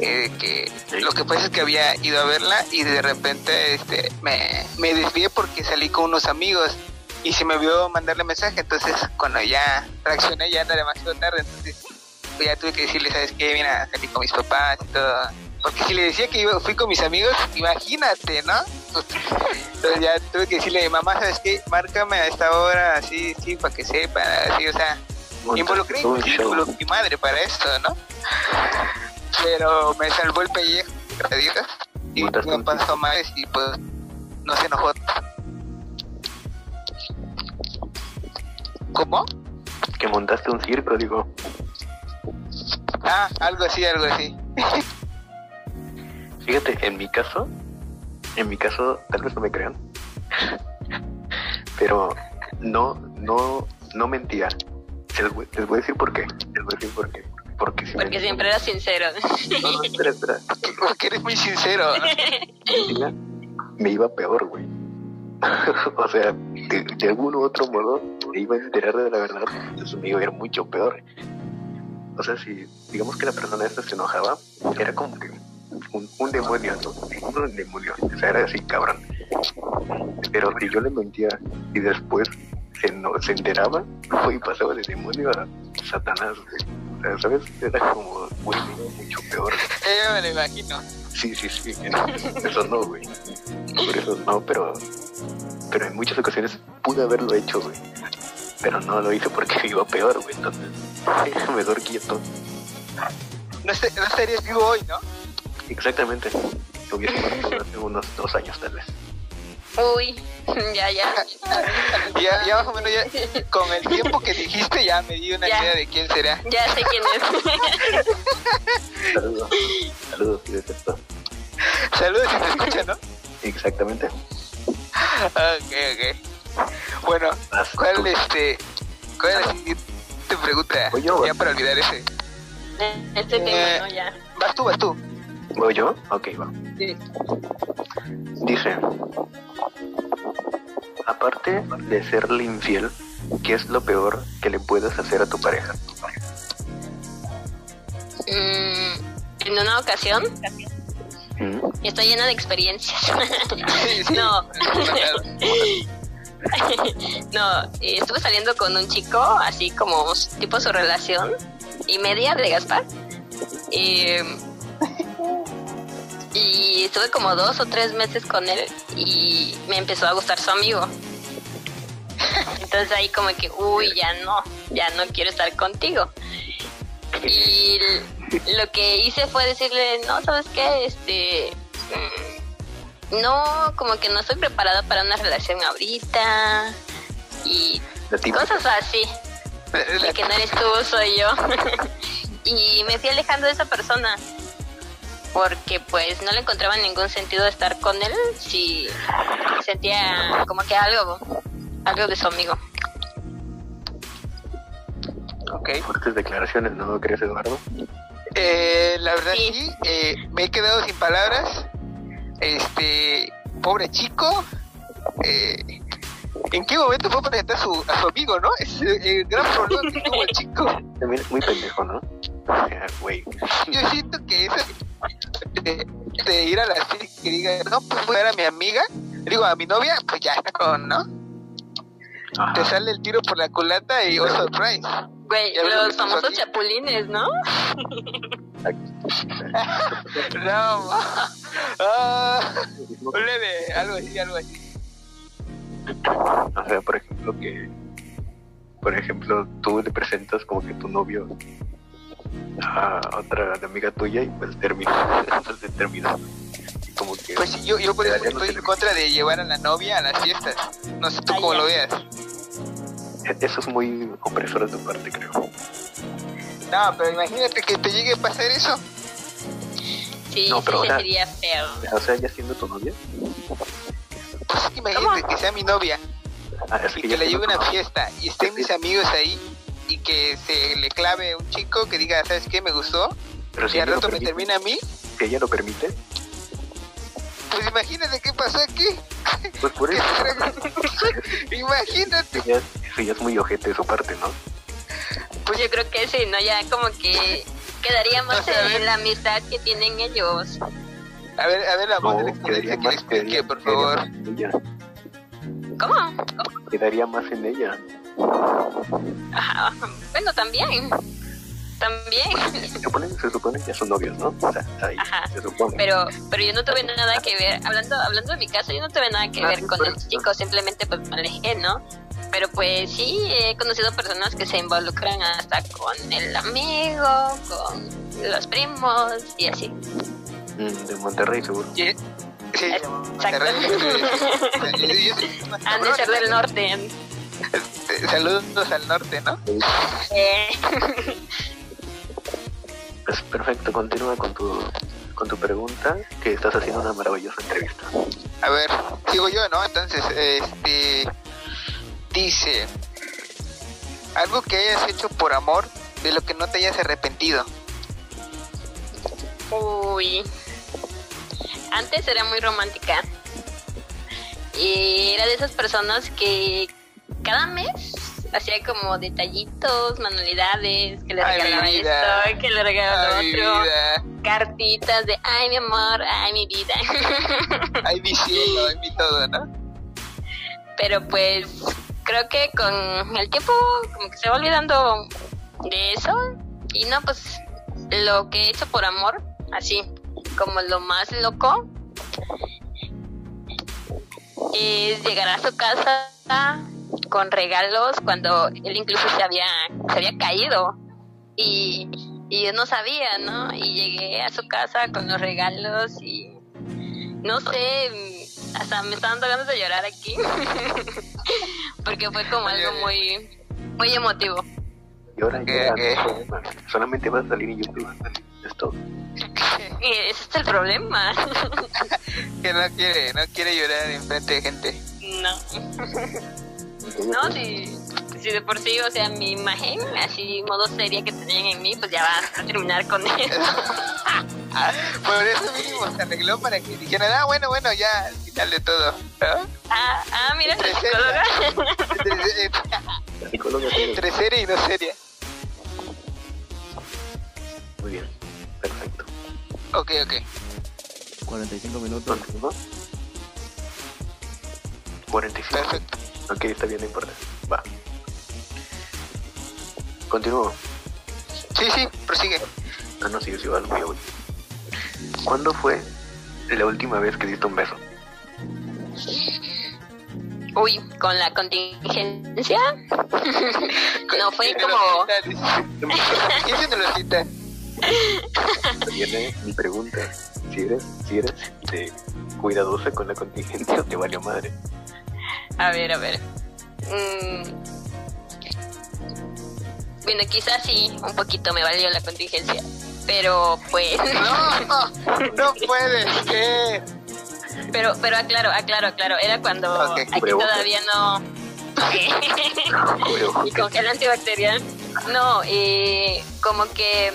Eh, que lo que pasa es que había ido a verla y de repente este, me, me desvié porque salí con unos amigos y se me vio mandarle mensaje, entonces cuando ya reaccioné ya era demasiado tarde, entonces pues ya tuve que decirle, ¿sabes qué? Mira, salí con mis papás y todo. Porque si le decía que iba, fui con mis amigos, imagínate, ¿no? Entonces ya tuve que decirle, mamá, ¿sabes qué? Márcame a esta hora, así, sí, para que sepa, así, o sea, involucré involucré a mi madre para esto, ¿no? Pero me salvó el pellejo, gracias a Dios, y me pasó más y pues no se enojó. ¿Cómo? Que montaste un circo, digo. Ah, algo así, algo así. Fíjate, en mi caso, en mi caso, tal vez no me crean, pero no, no, no mentía. Les voy, les voy a decir por qué. Les voy a decir por qué. Porque, si Porque me- siempre era sincero. No, no, espera, espera. Porque eres muy sincero. me iba peor, güey. o sea, de, de algún u otro modo me iba a enterar de la verdad, entonces me iba a ir mucho peor. O sea, si digamos que la persona esta se enojaba, era como que un, demonio, ¿no? Un demonio, o sea, era así, cabrón. Pero si yo le mentía y después se, no, se enteraba, y pasaba de demonio a Satanás, güey. ¿Sabes? Era como muy, mucho peor. Eh, me lo imagino. Sí, sí, sí. Eso no, güey. Por eso no, pero, pero en muchas ocasiones pude haberlo hecho, güey. Pero no lo hice porque iba peor, güey. Entonces, mejor quieto. No, est- no estarías vivo hoy, ¿no? Exactamente. Lo hubiese muerto hace unos dos años, tal vez. Uy, ya, ya. Ya, ya más o menos ya, con el tiempo que dijiste ya me di una Ya. idea de quién será. Ya sé quién es. Saludos. Saludos, esto. Saludos si te escuchan, ¿no? Exactamente. Ok, ok. Bueno, Vas ¿cuál este, cuál es la siguiente pregunta? Voy yo, ya para olvidar ese. Este tema, ¿no? Ya. Vas tú, vas tú. ¿Voy yo? Ok, va. Sí. Dice, aparte de serle infiel, ¿qué es lo peor que le puedes hacer a tu pareja? Mm, en una ocasión, ¿Mm? estoy llena de experiencias. Sí, sí. No. No, estuve saliendo con un chico, así como tipo su relación y media de Gaspar. Eh, y estuve como dos o tres meses con él y me empezó a gustar su amigo. Entonces ahí como que, uy, ya no, ya no quiero estar contigo. Y lo que hice fue decirle, no, ¿sabes qué? Este, mm, no, como que no estoy preparada para una relación ahorita y cosas así. Y que no eres tú, soy yo. y me fui alejando de esa persona porque pues no le encontraba ningún sentido estar con él si sentía como que algo, algo de su amigo. Ok. Fuertes declaraciones, ¿no crees, Eduardo? Eh, la verdad Sí. sí, eh, me he quedado sin palabras. Este, pobre chico. Eh, ¿En qué momento fue a presentar a su, a su amigo, no? Es el, el gran problema que tuvo el chico. También muy pendejo, ¿no? O sea, güey. Yo siento que eso de, de ir a la cita y que diga, no, pues voy a ver a mi amiga, digo a mi novia, pues ya, ¿no? Ajá. Te sale el tiro por la culata y oh surprise. Güey, los famosos aquí. chapulines, ¿no? No, ah, leve, algo así, algo así. O sea, por ejemplo, que. Por ejemplo, tú le presentas como que tu novio a otra amiga tuya y pues termina. Entonces termina. Y como que. Pues sí, yo, yo por los estoy en contra de llevar a la novia a las fiestas. No sé tú Ay, cómo ya. lo veas. Eso es muy opresor de tu parte, creo. No, pero imagínate que te llegue a pasar eso. Sí, No, pero sí ahora- sería feo. O sea, ya siendo tu novia. Pues imagínate que sea mi novia Ah, es y que que le lleve una novia. fiesta y estén mis amigos ahí y que se le clave un chico que diga, ¿sabes qué? Me gustó. Pero si Y al rato me termina a mí. si ella lo permite, Pues imagínate qué pasó aquí. pues por eso. imagínate. Eso ya, eso ya es muy ojete de su parte, ¿no? Pues yo creo que sí, ¿no? Ya como que quedaríamos O sea, en la amistad que tienen ellos. A ver, a ver la voz No, que le explique, quedaría, por favor. más en ella. ¿Cómo? Quedaría más en ella. Ajá. Bueno, también. También. Se supone, se supone que ya son novios, ¿no? O sea, ahí, Ajá. se supone. Pero, pero yo no tuve nada que ver, hablando, hablando de mi caso, yo no tuve nada que Ah, ver sí, con el eso. chico, simplemente pues me alejé, ¿no? Pero pues sí, he conocido personas que se involucran hasta con el amigo, con los primos y así. Mm, de Monterrey, seguro. Sí, sí, Exacto. Yo- Han de ser del norte. Este, Saludos al norte, ¿no? Eh, Pues perfecto, continúa con tu, con tu pregunta, que estás haciendo una maravillosa entrevista. A ver, sigo yo, ¿no? Entonces, este. Dice. Algo que hayas hecho por amor de lo que no te hayas arrepentido. Uy. Antes era muy romántica. Y era de esas personas que cada mes hacía como detallitos, manualidades, que le regalaba esto, que le regalaba Ay, otro. vida. Cartitas de ay mi amor, ay mi vida. Ay, mi cielo, ay, mi todo, ¿no? Pero pues creo que con el tiempo como que se va olvidando de eso. Y no, pues lo que he hecho por amor, así como lo más loco, es llegar a su casa con regalos cuando él incluso se había, se había caído. Y, y yo no sabía, ¿no? Y llegué a su casa con los regalos y no sé, hasta me están dando ganas de llorar aquí. Porque fue como algo muy, muy emotivo. Solamente va a salir en YouTube. Es todo. Y ese es el problema. que no quiere, no quiere llorar en frente de gente. No. No, si, si de por sí, o sea, mi imagen, así modo seria que tenían en mí, pues ya va a terminar con eso. Ah, por eso mínimo se arregló para que dijeran, ah, bueno, bueno, ya al final de todo. ¿no? Ah, ah mira, Entre psicóloga. Entre, psicóloga entre seria y no seria. Muy bien. Perfecto. Ok, ok. 45 minutos. ¿Continúa? 45. Perfecto. Ok, está bien, no importa. Va. Continúo. Sí, sí, prosigue. Ah, no, sí, sí, va, voy, voy. ¿Cuándo fue la última vez que diste un beso? Uy, con la contingencia. No, fue ¿Quién te lo como... ¿Quién se te lo quita? Viene mi pregunta. Si eres, si eres de cuidadosa con la contingencia, te valió madre. A ver, a ver. Mm. Bueno, quizás sí, un poquito me valió la contingencia. Pero pues... No, no puede ser. Pero, pero aclaro, aclaro, aclaro. Era cuando aquí todavía no. Y con gel antibacterial. No, eh, como que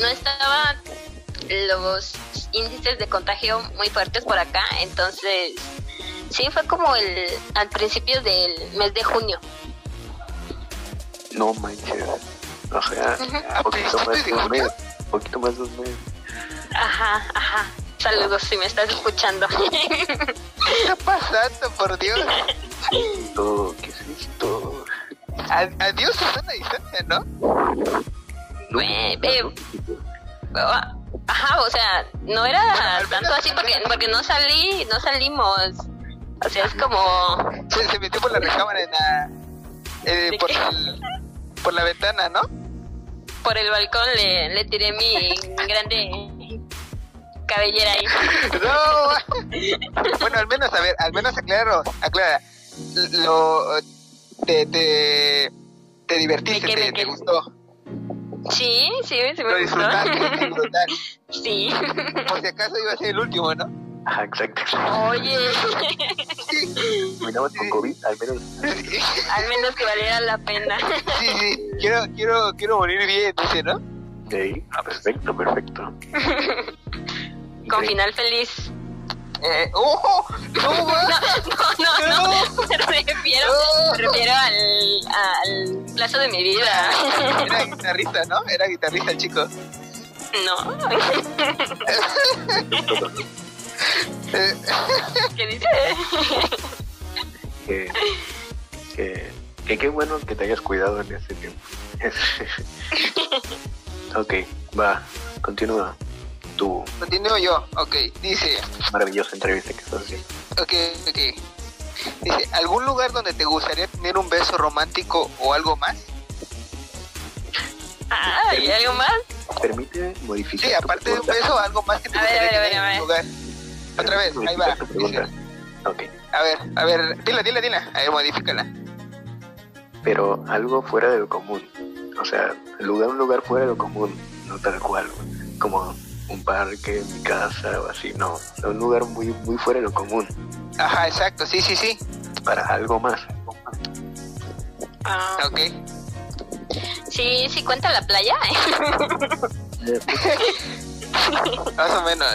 no estaban los índices de contagio muy fuertes por acá. Entonces, sí, fue como el al principio del mes de junio. no manches. O sea, ¿A poquito más de un mes. Poquito más de un mes. Ajá, ajá. Saludos si me estás escuchando. ¿Qué está pasando, por Dios? Todo, ¿qué es esto? Ad- Adiós, Susana distancia, ¿no? No, Ve- ve- Ajá, o sea, no era tanto así porque, porque no salí, no salimos. O sea, es como... Se, se metió por la recámara en la. eh, ¿De por, el- por la ventana, ¿no? por el balcón le, le tiré mi grande cabellera ahí. No. bueno, al menos, a ver, al menos aclaro, aclara. Lo. Te. Te, te divertiste, ¿De qué, te, te gustó. Sí, sí, Lo me gustó. disfrutaste en total. Sí. Por si acaso iba a ser el último, ¿no? Ajá, exacto. Oye, Terminamos con COVID, al menos. Sí, al menos que valiera la pena. sí, quiero, quiero, quiero morir bien, dice, ¿no? Sí, ah, perfecto, perfecto. Con Sí. final feliz. Eh, ¡Oh! ¡No, va! No, no, no. Me refiero, No. me refiero al, al plazo de mi vida. Era guitarrista, ¿no? Era guitarrista el chico. No. Eh, ¿Qué dice? Que, que, que qué bueno que te hayas cuidado en ese tiempo. ok, va, continúa tu Continúo yo. Ok, dice. maravillosa entrevista que estás haciendo. Ok, ok. Dice, ¿algún lugar donde te gustaría tener un beso romántico o algo más? Ah, ¿y algo más? Permite modificar Sí, tu aparte de un beso, algo más que te A ver, gustaría a ver, tener a ver, en a un ver. lugar. Otra vez, ahí va. Modificar tu pregunta. Dice, Ok, a ver, a ver, dila, dila, dila. A ver, modifícala. pero algo fuera de lo común. O sea, lugar, un lugar fuera de lo común. no tal cual, como un parque, mi casa o así, no, un lugar muy, muy fuera de lo común, Ajá, exacto, sí, sí, sí. para algo más. Ah, Ok. sí, sí cuenta la playa. Eh, Más o menos.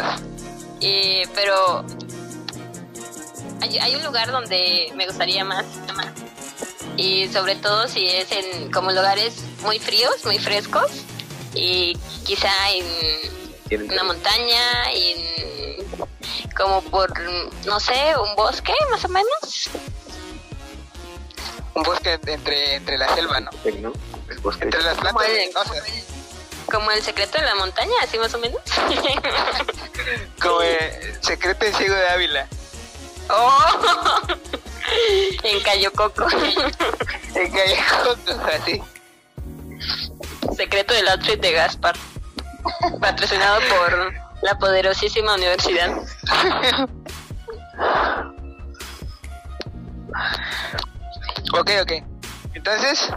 Eh, pero hay, hay un lugar donde me gustaría más. más. Y sobre todo si es en como lugares muy fríos, muy frescos. Y quizá en una montaña, en como por, no sé, un bosque más o menos. Un bosque entre, entre la selva, ¿no? que, ¿no? El bosque Entre las plantas venenosas. Como el secreto de la montaña, así más o menos. Como el secreto en ciego de Ávila. oh, en Cayo Coco. En Callejón, así. Secreto del outfit de Gaspar. Patrocinado por la poderosísima universidad. Ok, ok. Entonces,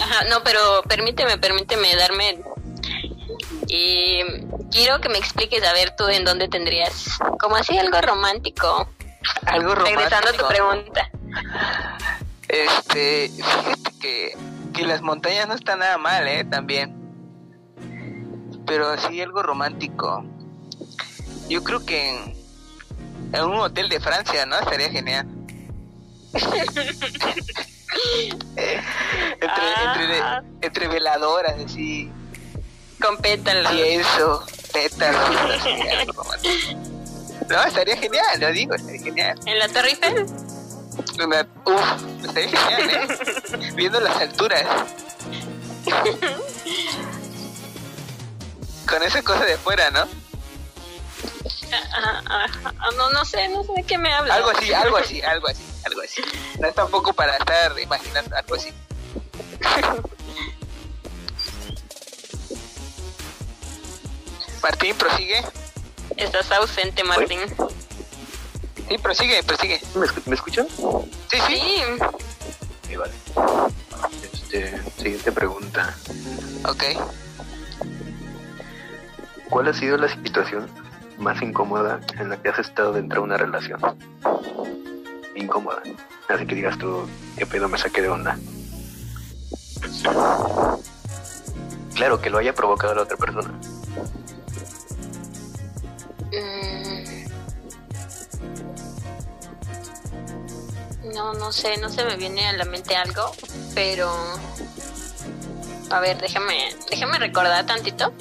Ajá, no, pero permíteme, permíteme darme. Y quiero que me expliques, a ver, tú en dónde tendrías. Como así algo romántico. algo romántico. Regresando a tu pregunta. Este, fíjate que, que las montañas no están nada mal, ¿eh? También. Pero sí algo romántico. Yo creo que en, en un hotel de Francia, ¿no? Estaría genial. entre, entre, Ah. entre veladoras, así. Con pétalos. Y eso, pétalos. No, estaría genial, lo digo, estaría genial. En la Torre Eiffel. Una- Uf, estaría genial, ¿eh? Viendo las alturas. Con esa cosa de fuera, ¿no? Ah, ah, ah, no, no sé, no sé de qué me hablas. Algo así, algo así, algo así, algo así. No es tampoco para estar imaginando algo así. Martín, prosigue. Estás ausente, Martín. Sí, prosigue, prosigue. ¿Me, escu- me escuchan? Sí, sí. Sí. Sí, vale. Este, siguiente pregunta. Ok. ¿Cuál ha sido la situación más incómoda en la que has estado dentro de una relación? Incómoda. Así que digas tú, ¿qué pedo me saqué de onda? Claro, que lo haya provocado la otra persona. No, no sé, no se me viene a la mente algo, pero a ver, déjame, déjame recordar tantito.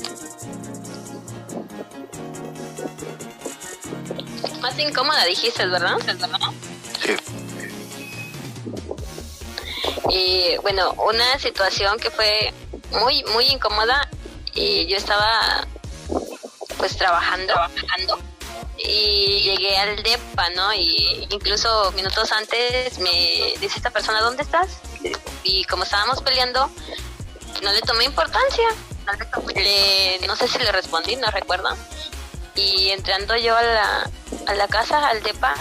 Más incómoda dijiste, ¿verdad? ¿verdad? Sí. Y bueno, una situación que fue muy, muy incómoda y yo estaba pues trabajando, trabajando y llegué al DEPA, ¿no? Y incluso minutos antes me dice esta persona, ¿dónde estás? Y como estábamos peleando, no le tomé importancia. No, le tomé- le- no sé si le respondí, no recuerdo. Y entrando yo a la, a la casa, al DEPA,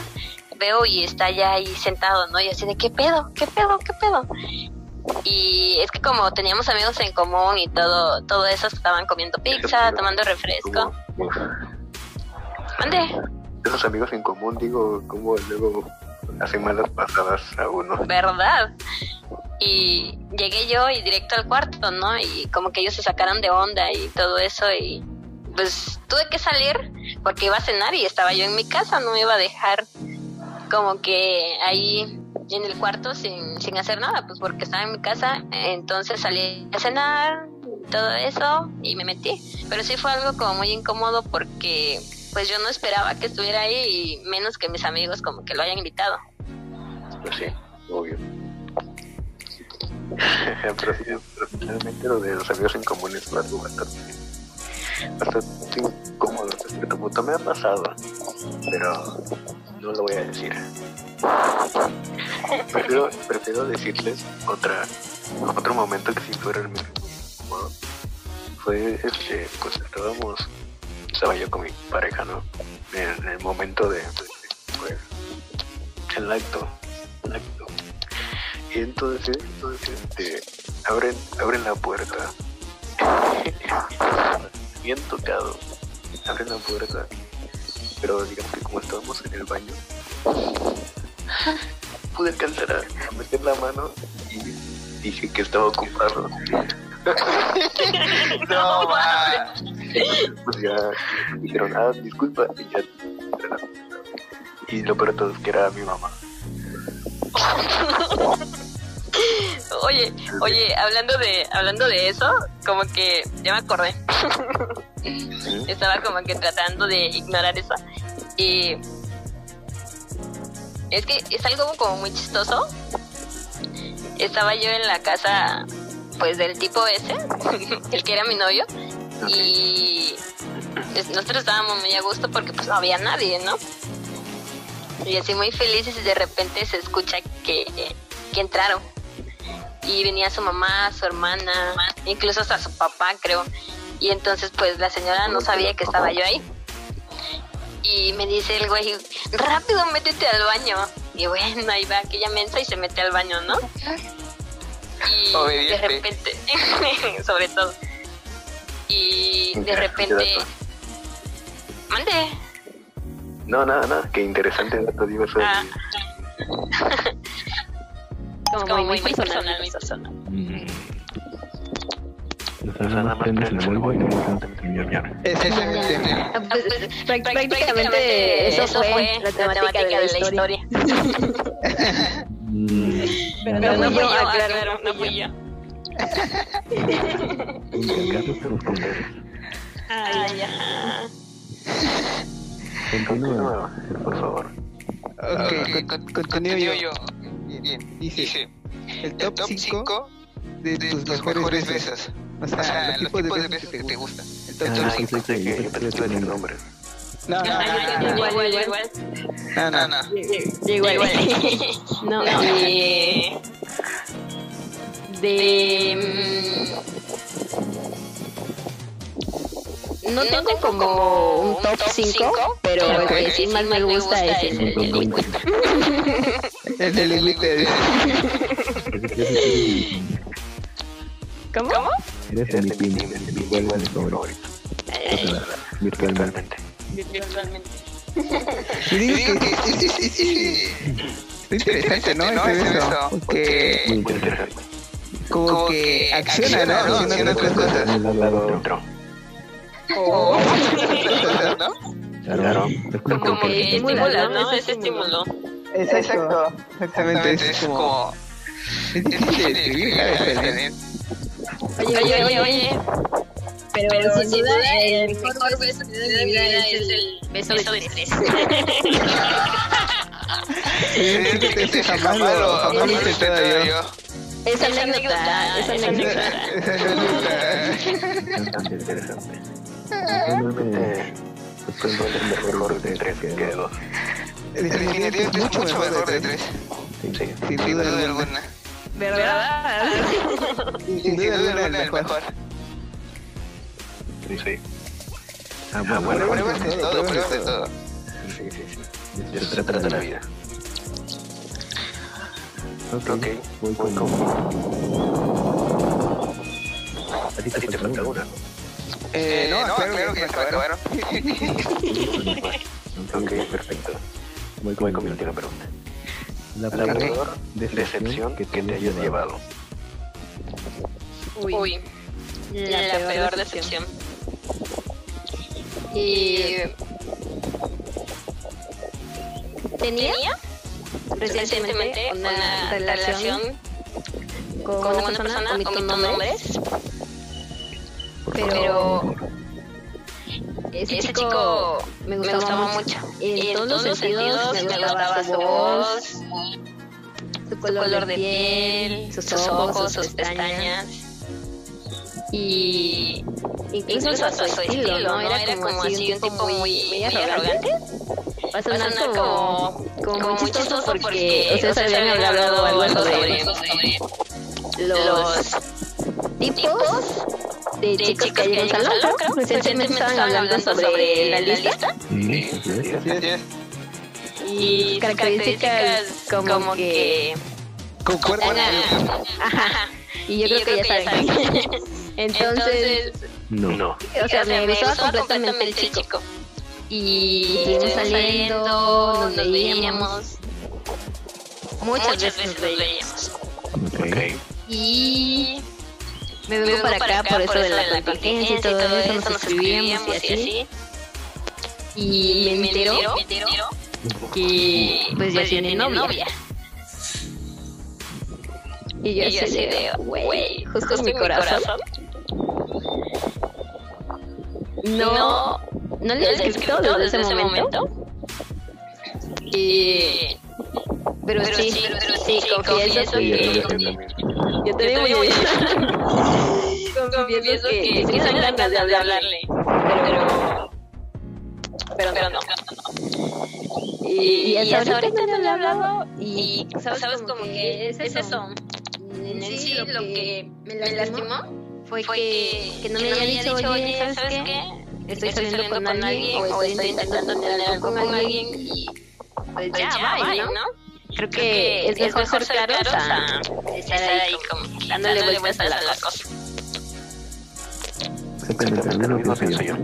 veo y está ya ahí sentado, ¿no? Y así de, ¿qué pedo? ¿Qué pedo? ¿Qué pedo? Y es que como teníamos amigos en común y todo, todo eso, estaban comiendo pizza, tomando refresco. Mande, esos amigos en común, digo, como luego hacen malas pasadas a uno. ¿verdad? Y llegué yo y directo al cuarto, ¿no? Y como que ellos se sacaron de onda y todo eso y pues tuve que salir porque iba a cenar y estaba yo en mi casa, no me iba a dejar como que ahí en el cuarto sin, sin hacer nada, pues porque estaba en mi casa, entonces salí a cenar, todo eso y me metí, pero sí fue algo como muy incómodo porque pues yo no esperaba que estuviera ahí y menos que mis amigos como que lo hayan invitado. Pues sí, obvio. pero sí, pero finalmente lo de los amigos en común es algo bastante, bastante incómodo hasta cierto punto. Me ha pasado, pero no lo voy a decir. Prefiero, decirles otra, otro momento que sí fue realmente incómodo. Fue, este, pues estábamos, estaba yo con mi pareja, ¿no? En el momento de, pues, el acto, el acto. Y entonces, entonces, este, abren, abren la puerta. bien tocado, abre la puerta, pero digamos que como estábamos en el baño, pude alcanzar a meter la mano y dije que estaba ocupado. No, va. Pues ya me dijeron, ah, disculpa, y ya. Y lo peor de todo es que era mi mamá. Oye, oye, hablando de, hablando de eso, como que ya me acordé. Estaba como que tratando de ignorar eso. Y es que es algo como muy chistoso. Estaba yo en la casa, pues del tipo ese, el que era mi novio, y nosotros estábamos muy a gusto porque pues no había nadie, ¿no? Y así muy felices y de repente se escucha que, que entraron. Y venía su mamá, su hermana, incluso hasta su papá, creo. Y entonces pues la señora no sabía que estaba yo ahí. Y me dice el güey, rápido métete al baño. Y bueno, ahí va aquella mensa y se mete al baño, ¿no? Y de repente, sobre todo. Y de repente, mande. No, nada, nada, qué interesante dato digo eso. Ah. como, muy, muy personal, muy personal. Mm. Sea, sea, nada más prendes el vuelvo y no en. Exactamente. Ah, pues, Prácticamente, prácticamente eso fue la temática de la historia. Mm. Pero Pero no no fui yo, yo, aclaro, aclaro, no fui yo. Ay, ajá. Continúa. Por favor. Ok, con- con- continúo yo. Bien, dice, el top 5 de tus mejores besos. O sea, los tipos de besos que te gustan. El top Ah, 5. yo pensé que yo pensé que iba a decir nombres. No, no, Ah, no, no, igual, igual. no, no, no. Igual. No, De. De. mm, no tengo como un top 5, pero el que sí más me gusta es el el de lingüista. El de lingüista. ¿Cómo? Eres Este el es este es es favorito. Virtualmente. Virtualmente. Y digo que es- es- es- es- es- interesante, ¿no? Porque Muy Muy interesante. Interesante. como que acciona, ¿no? Acciona otras cosas. Al lado Otro. O ¿no? Claro. Es como Como que- que estimula, ¿no? Ese estímulo. Exacto. Exactamente. Es como... Es. Oye, oye, oye, oye. Pero, Pero sin duda el mejor mejor beso de mi vida es el beso de tres. Evidentemente jamás lo jamás lo he intentado yo. Esa anécdota, esa esa anécdota. Bastante interesante. Pues, ser mejor de tres que de dos. Definitivamente es mucho mejor de tres. Sí. Sin duda alguna. ¿Verdad? Sin duda alguna el mejor. Sí, sí. Ah, Ah, bueno, bueno, Pruebas de todo, pruebas de todo. Sí, sí, sí. ya Se trata de la vida. Ok, Ok, voy con... con... A ti te falta una, ¿no? Eh, no, claro que ya se acabaron. Ok, perfecto. Voy Voy con con mi última pregunta. La La peor peor decepción que te hayas llevado. Uy, la peor decepción. Y Tenía tenía recientemente una relación con con una persona, omito omito nombres, nombres, pero ese chico me me gustaba, mucho. Y en todos los sentidos me gustaba su voz, su su color de piel, sus ojos, sus pestañas. y Incluso hasta su estilo, ¿no? Era como así un tipo muy, muy arrogante. Va a Va a sonar sonar como, como, como muy chistoso porque, porque ustedes habían hablado algo sobre los los tipos de chicos que hay en el salón, creo. Recientemente estaban hablando sobre la lista Sí, y características como que... Concuerdo. Ajá. Y yo creo que ya saben. Entonces, No. No. O sea, me gustaba completamente el chico. Y estuvimos saliendo, nos veíamos. Muchas veces nos veíamos. Ok. Y me vengo para acá por eso de la contingencia y todo eso, nos escribíamos y así. Y me enteró que pues ya tiene novia. Y yo así de, güey, justo en mi corazón. No, no. le he escrito desde ese momento. Y... Pero, sí, sí, confieso que... Yo también. voy a Confieso que sí son ganas de hablarle, pero... Pero, pero no. Y, y hasta ahorita no le he hablado y sabes como que es eso. En sí lo que me lastimó fue que, que no me haya dicho, oye, ¿sabes qué? Estoy saliendo con alguien o estoy intentando tener algo con alguien y pues ya, bye, ¿no? Creo que es mejor ser claros a estar ahí como dándole vueltas a las cosas. Exactamente, lo mismo pienso yo.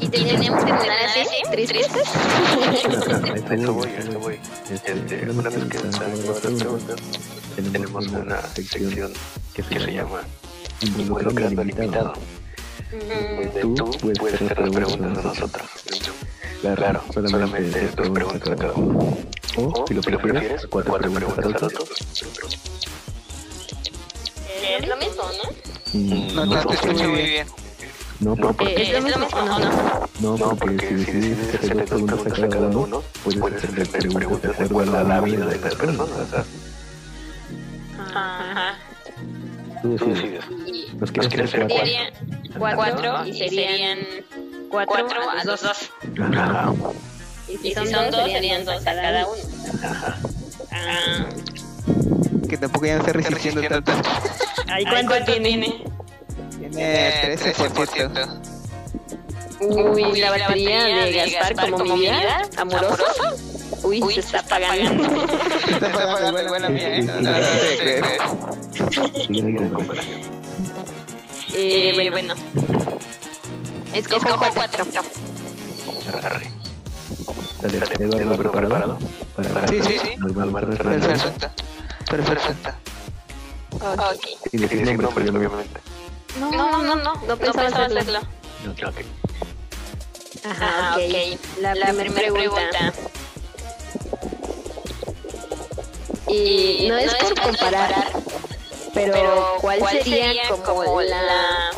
Y teníamos que terminar así, tristes. Eso voy, eso voy. Este, una vez que las preguntas, tenemos una sección que se llama Involucrando al invitado. Donde tú puedes hacer las preguntas a nosotros. Claro, solamente dos preguntas a cada uno. O, si lo prefieres, cuatro preguntas a todos. Es lo mismo, ¿no? No, no te escucho muy bien. No, porque, ¿Es lo mismo o no? no, No, porque porque si decides decides hacer dos preguntas a cada uno, puedes hacerle preguntas de acuerdo a la vida de las personas. Ajá. Tú decides. quieres quieres hacer hacer cuatro. Serían Cuatro y serían cuatro cuatro a los dos. Ajá. Y Y si son dos, serían dos a cada uno. Ah, Que tampoco ya no está resistiendo tanto. Ay, ¿Cuánto tiene? Tiene 13%. Uy, la batería de Gaspar como mi vida amorosa. Uy, Uy, se está apagando. Está igual la mía, ¿eh? No, no, no. Eh, bueno, escojo Escojo cuatro. cuatro. Arre. Dale, Dale, Eduardo, Eduardo, ¿preparado? ¿preparado? Para Sí, sí, sí. nos va a armar nuestra Perfecto. Perfecto. Ok. Y decir nombres, obviamente. No, No, no, no. No pensaba hacerlo. Ok. Ajá, Ah, ok. ok. La, La primera pregunta. pregunta. Y no es por comparar, pero ¿cuál sería como la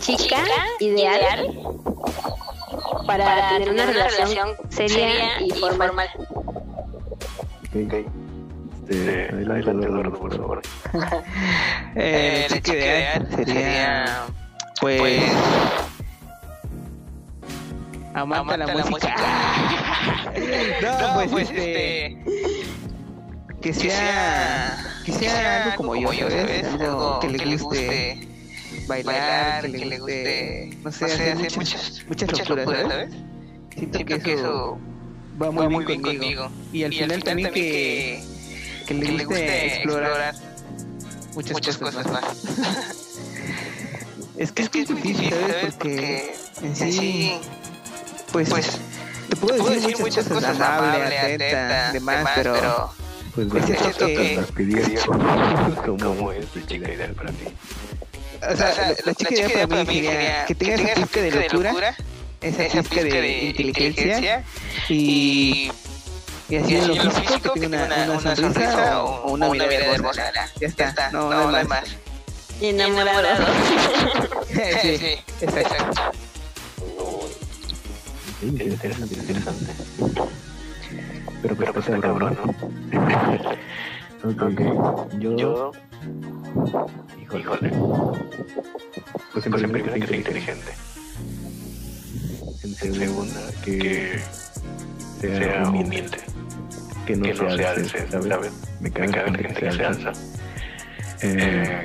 chica ideal para tener una relación seria y formal? Ok. Ok. Este, Eh, adelante, Eduardo, Eduardo, por favor. Eh, la chica ideal sería, pues, amante la música. No, pues, este, que sea, que sea algo como yo, ¿sabes? Algo que le guste bailar, que le guste, no sé, hacer muchas, muchas locuras, ¿sabes? Siento que eso va muy bien conmigo. Y al final también que, que le guste explorar muchas cosas más. Es que es que es difícil, ¿sabes? Porque en sí, pues, te puedo decir muchas cosas, amable, atenta, demás, pero Pues Es bueno, cierto que- las pidió. ¿Cómo Como es tu chica ideal para ti? o sea, la, la chica ideal para mí sería que tenga esa pizca de locura, esa pizca de inteligencia y y así en lo físico que tenga una, una sonrisa o una mirada hermosa. Ya está, no, no hay más. Enamorado. Sí, exacto. Sí, interesante, interesante. Pero Pero pues está cabrón. Ok. Yo, Yo, híjole, híjole, pues en pues en primera primera que sea inteligente. En segunda, que que sea sea humilde. humilde. Que no Que no se se alce, alce, ¿sabes? ¿sabes? Me Me caga caga la la gente que se alza. Eh, Eh,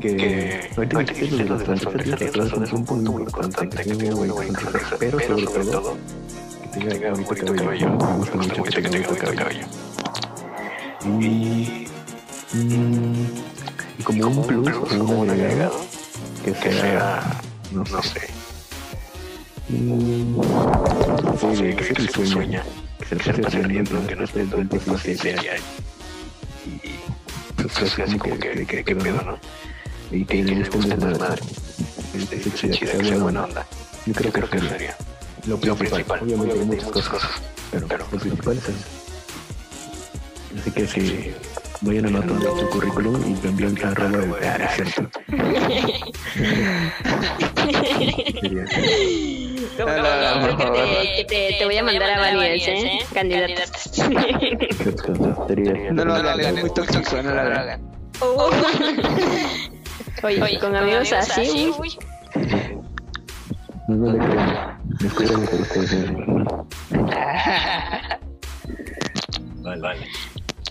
que que ahorita ahorita dijiste dijiste lo de las razón, es un punto muy importante que buena sonrisa, pero sobre todo que tenga bonito cabello. cabello. Me gusta mucho que tenga bonito cabello. Y como un plus, como un agregado, que sea, no sé, sí, que se sueña, se pase riendo, no no esté esté todo el tiempo así seria seria, y pues así como que, que, que, pedo, ¿no? Y que Y le que le guste el desmadre. Es- chida, que sea buena onda. Yo creo que Creo que sería sería lo lo principal. Obviamente hay muchas cosas, cosas, pero pero lo principal es eso. Así que si vayan anotando su currículum y también arroba el... Ah, no es cierto. No, no, no, creo por que favor. te, te, te voy a mandar a varias, ¿eh? Candidatos. sería- No lo hagan, es muy tóxico, no lo hagan. Oye, con amigos así, uy. No le crean. Escúchame por ustedes mismos. Vale, vale.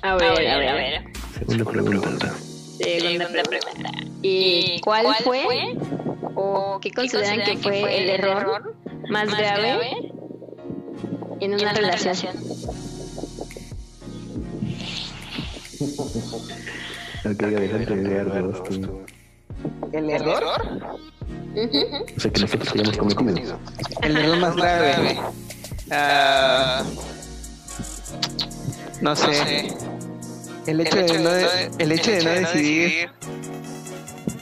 A ver, a ver, a ver. Segunda pregunta. Segunda pregunta. ¿Y cuál fue o qué consideran que fue el error más grave en una relación? Ok, Eduardo. tú. ¿El error? O sea, que nosotros hayamos cometido. El error más grave. Ah, no sé. El hecho de no, el hecho de no decidir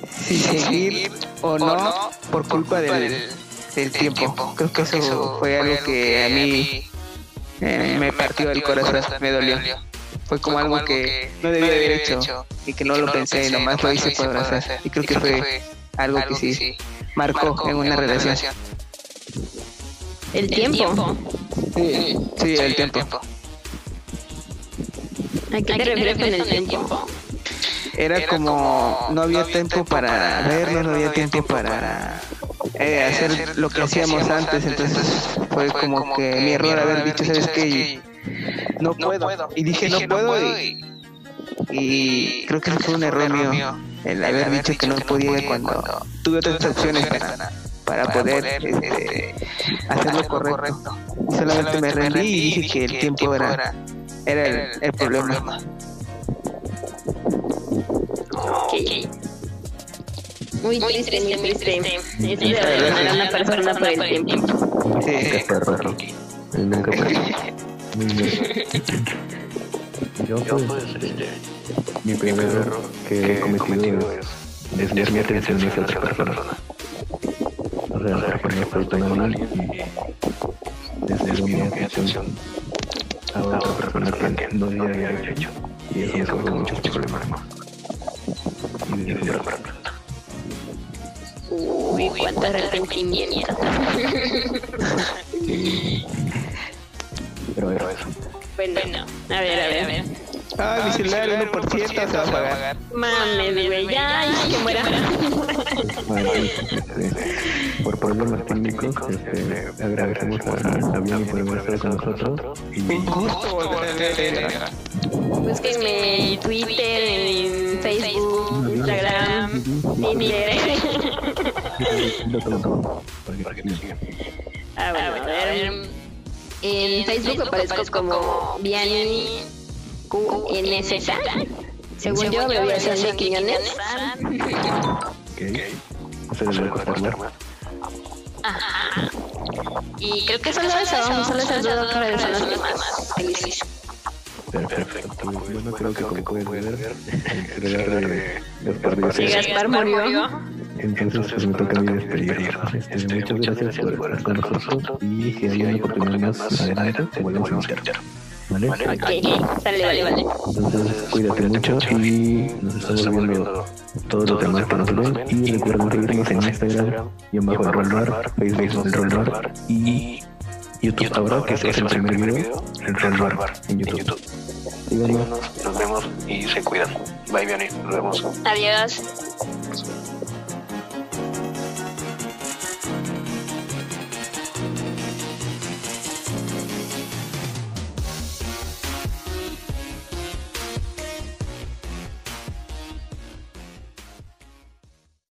si seguir o no por culpa del, del tiempo. Creo que eso fue algo que a mí eh, me partió el corazón, me dolió. Fue como algo que no debía haber hecho y que no lo pensé, nomás lo hice por hacer. Y creo que fue algo que sí marcó en una relación. El tiempo. Sí, sí, el tiempo. ¿A qué te refieres con el tiempo? Era como no había tiempo para vernos, no había tiempo para eh, hacer lo que hacíamos antes, entonces fue como que mi error haber dicho, ¿sabes qué? No puedo. Y dije, no puedo y, y creo que fue un error mío el haber dicho que no podía cuando tuve otras opciones para, para poder este, hacer lo correcto. Y solamente me rendí y dije que el tiempo era, era el, el problema. Ok. Muy triste, muy triste. Es de abandonar a una persona por el tiempo. Sí. Perro. Nunca perro. Muy. Yo, Yo pues, este, mi primer error que he cometido es desviar mi atención hacia otra persona. O sea, por ejemplo, estoy con alguien y desvío mi atención a otra persona que no debería haber hecho. Y eso causó muchos problemas. Y de eso Uy, cuánto arrepentimiento. Pero eso. Bueno, a ver, a ver, a ver. Ah, mi celular 1% se va a pagar. Mames, güey, ya, ya que muera. Bueno, por problemas técnicos, este, agradecemos a Fabián por haber estado con nosotros. Y Gusto volver a. Búsquenme en Twitter, en Facebook, Instagram, Tinder. lo tomo todo para que me sigan. Ah, bueno, a ver. En Facebook aparezco como Viani QNZ. Según yo, abreviación de Quiñones. Ok. Se les va a costar más. Ajá. Y creo que solo eso, solo esas dos personas que más felices. Perfecto. Bueno, creo que como pueden ver, el de Gaspar Y dice, Gaspar murió. entonces pues me toca a mí despedirnos. Este, muchas gracias por estar con nosotros y si hay una oportunidad más adelante, te volvemos a invitar. ¿Vale? Ok, sale, vale, vale. Entonces, cuídate mucho y nos estamos viendo todos los demás que nos ven. Y recuerden seguirnos en Instagram, y en bajo el Rollbar, Facebook el Rollbar y YouTube ahora, que es el primer video, el Rollbar en YouTube. Síganos. Nos vemos y se cuidan. Bye, Vianney. Nos vemos. Adiós.